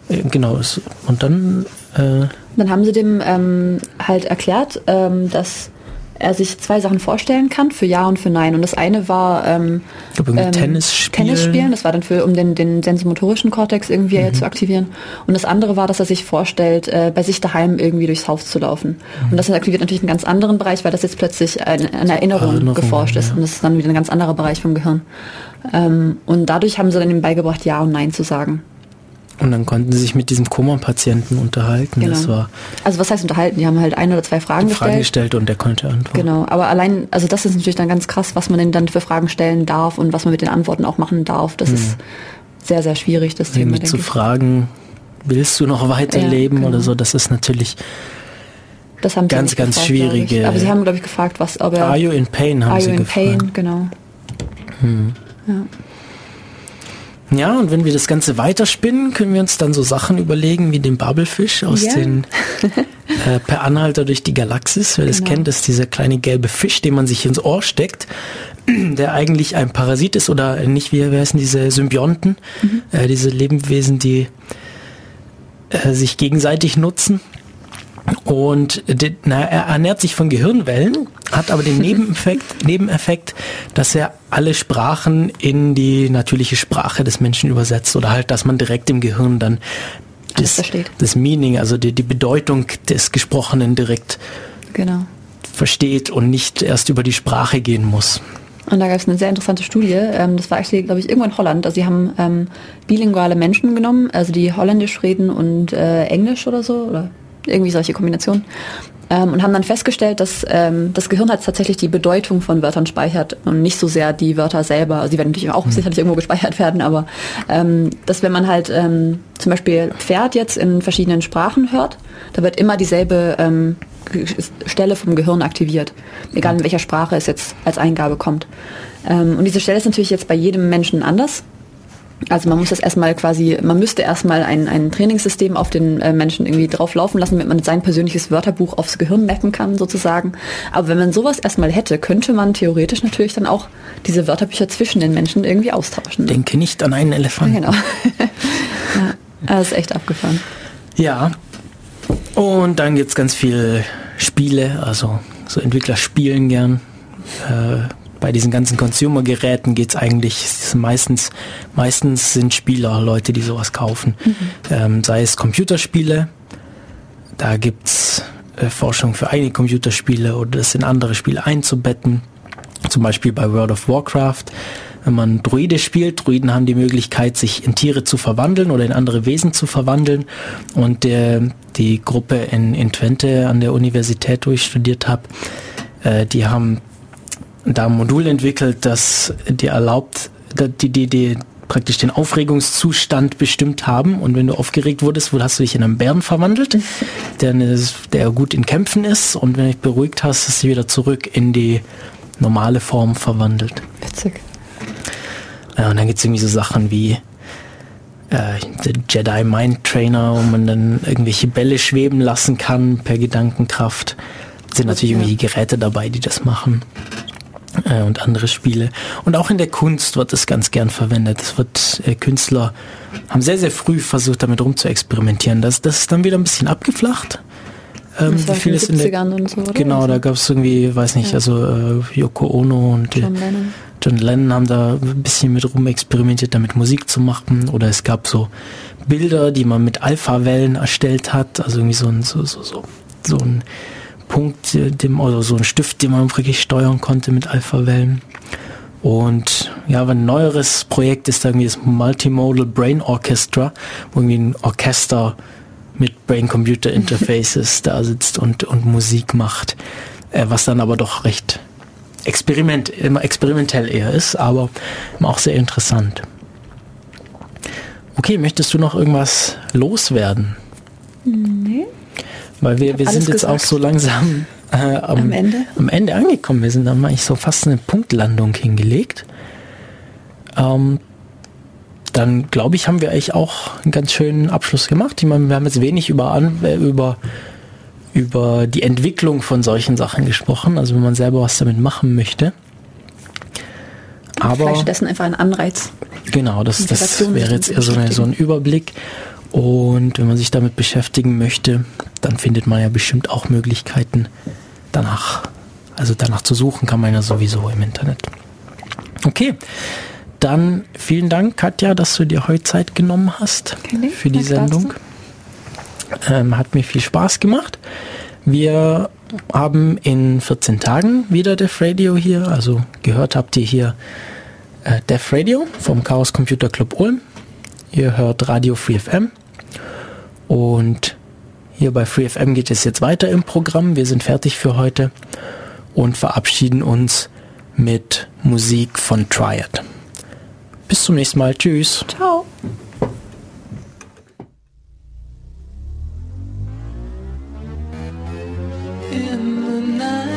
Äh, genau. Und dann... Äh, dann haben sie dem ähm, halt erklärt, ähm, dass er sich zwei Sachen vorstellen kann, für Ja und für Nein. Und das eine war ähm, ähm, Tennis, spielen. Tennis spielen, das war dann für, um den, den sensomotorischen Kortex irgendwie mhm. zu aktivieren. Und das andere war, dass er sich vorstellt, äh, bei sich daheim irgendwie durchs Haus zu laufen. Mhm. Und das aktiviert natürlich einen ganz anderen Bereich, weil das jetzt plötzlich eine, eine Erinnerung, Erinnerung, geforscht ist. Ja. Und das ist dann wieder ein ganz anderer Bereich vom Gehirn. Ähm, und dadurch haben sie dann ihm beigebracht, Ja und Nein zu sagen. Und dann konnten sie sich mit diesem Koma-Patienten unterhalten. Genau. Das war also was heißt unterhalten? Die haben halt ein oder zwei Fragen gestellt. Fragen gestellt und der konnte antworten. Genau, aber allein, also das ist natürlich dann ganz krass, was man denn dann für Fragen stellen darf und was man mit den Antworten auch machen darf. Das hm. ist sehr, sehr schwierig, das Thema. Zu ich. fragen, willst du noch weiterleben ja, genau. oder so, das ist natürlich das haben ganz, ganz gefragt, schwierige. Aber sie haben, glaube ich, gefragt, was, ob er... Are you in pain, haben are sie you in gefragt. pain, genau. Hm. Ja. Ja, und wenn wir das Ganze weiterspinnen, können wir uns dann so Sachen überlegen wie den Bubblefish aus ja. den äh, Per Anhalter durch die Galaxis. Wer genau. das kennt, ist dieser kleine gelbe Fisch, den man sich ins Ohr steckt, der eigentlich ein Parasit ist oder nicht, wie, wie heißen diese Symbionten, mhm. äh, diese Lebewesen, die äh, sich gegenseitig nutzen. Und na, er ernährt sich von Gehirnwellen, hat aber den Nebeneffekt, Nebeneffekt, dass er alle Sprachen in die natürliche Sprache des Menschen übersetzt oder halt, dass man direkt im Gehirn dann das, das Meaning, also die, die Bedeutung des Gesprochenen direkt genau. versteht und nicht erst über die Sprache gehen muss. Und da gab es eine sehr interessante Studie. Ähm, das war actually, glaube ich, irgendwo in Holland. Also sie haben ähm, bilinguale Menschen genommen, also die Holländisch reden und äh, Englisch oder so, oder irgendwie solche Kombinationen. Ähm, und haben dann festgestellt, dass ähm, das Gehirn hat tatsächlich die Bedeutung von Wörtern speichert und nicht so sehr die Wörter selber. Also die werden natürlich auch mhm. sicherlich irgendwo gespeichert werden, aber ähm, dass wenn man halt ähm, zum Beispiel Pferd jetzt in verschiedenen Sprachen hört, da wird immer dieselbe ähm, Stelle vom Gehirn aktiviert, egal in welcher Sprache es jetzt als Eingabe kommt. Ähm, und diese Stelle ist natürlich jetzt bei jedem Menschen anders. Also man muss das erstmal quasi, man müsste erstmal ein, ein Trainingssystem auf den äh, Menschen irgendwie drauf laufen lassen, damit man sein persönliches Wörterbuch aufs Gehirn mappen kann sozusagen. Aber wenn man sowas erstmal hätte, könnte man theoretisch natürlich dann auch diese Wörterbücher zwischen den Menschen irgendwie austauschen. Ne? Denke nicht an einen Elefanten. Genau. ja, das ist echt abgefahren. Ja. Und dann gibt es ganz viele Spiele, also so Entwickler spielen gern. Äh, bei diesen ganzen Consumer-Geräten geht es eigentlich meistens, meistens sind Spieler Leute, die sowas kaufen. Mhm. Ähm, sei es Computerspiele, da gibt es äh, Forschung für eigene Computerspiele oder das in andere Spiele einzubetten. Zum Beispiel bei World of Warcraft. Wenn man Druide spielt, Druiden haben die Möglichkeit, sich in Tiere zu verwandeln oder in andere Wesen zu verwandeln. Und der, die Gruppe in, in Twente an der Universität, wo ich studiert habe, äh, die haben da ein Modul entwickelt, das dir erlaubt, die, die, die praktisch den Aufregungszustand bestimmt haben. Und wenn du aufgeregt wurdest, hast du dich in einen Bären verwandelt, der, der gut in Kämpfen ist. Und wenn du dich beruhigt hast, ist sie wieder zurück in die normale Form verwandelt. Witzig. Ja, und dann gibt es irgendwie so Sachen wie äh, Jedi Mind Trainer, wo man dann irgendwelche Bälle schweben lassen kann per Gedankenkraft. Sind natürlich irgendwie Geräte dabei, die das machen äh, und andere Spiele. Und auch in der Kunst wird es ganz gern verwendet. Es wird äh, Künstler haben sehr, sehr früh versucht, damit rum zu experimentieren. Das, das ist dann wieder ein bisschen abgeflacht. Ähm, wie viel ist in der, und so, oder? Genau, da gab es irgendwie, weiß nicht, ja. also äh, Yoko Ono und John Lennon. John Lennon haben da ein bisschen mit rum experimentiert, damit Musik zu machen. Oder es gab so Bilder, die man mit Alpha-Wellen erstellt hat, also irgendwie so ein, so, so, so, so ein Punkt, dem, oder so ein Stift, den man wirklich steuern konnte mit Alpha-Wellen. Und ja, ein neueres Projekt ist irgendwie das Multimodal Brain Orchestra, wo irgendwie ein Orchester mit Brain-Computer-Interfaces da sitzt und, und Musik macht, äh, was dann aber doch recht experiment, immer experimentell eher ist, aber auch sehr interessant. Okay, möchtest du noch irgendwas loswerden? Weil wir, wir sind jetzt gesagt. auch so langsam äh, am, am, Ende? am Ende angekommen. Wir sind dann eigentlich so fast eine Punktlandung hingelegt. Ähm, dann glaube ich, haben wir eigentlich auch einen ganz schönen Abschluss gemacht. Ich meine, wir haben jetzt wenig über, äh, über, über die Entwicklung von solchen Sachen gesprochen, also wenn man selber was damit machen möchte. Aber stattdessen einfach ein Anreiz. Genau, das, das wäre jetzt eher so, eine, so ein Überblick. Und wenn man sich damit beschäftigen möchte, dann findet man ja bestimmt auch Möglichkeiten danach. Also danach zu suchen kann man ja sowieso im Internet. Okay, dann vielen Dank, Katja, dass du dir heute Zeit genommen hast okay, für die Sendung. Ähm, hat mir viel Spaß gemacht. Wir haben in 14 Tagen wieder Def Radio hier. Also gehört habt ihr hier äh, Def Radio vom Chaos Computer Club Ulm. Ihr hört Radio Free FM. Und hier bei FreeFM geht es jetzt weiter im Programm. Wir sind fertig für heute und verabschieden uns mit Musik von Triad. Bis zum nächsten Mal. Tschüss. Ciao. In the night.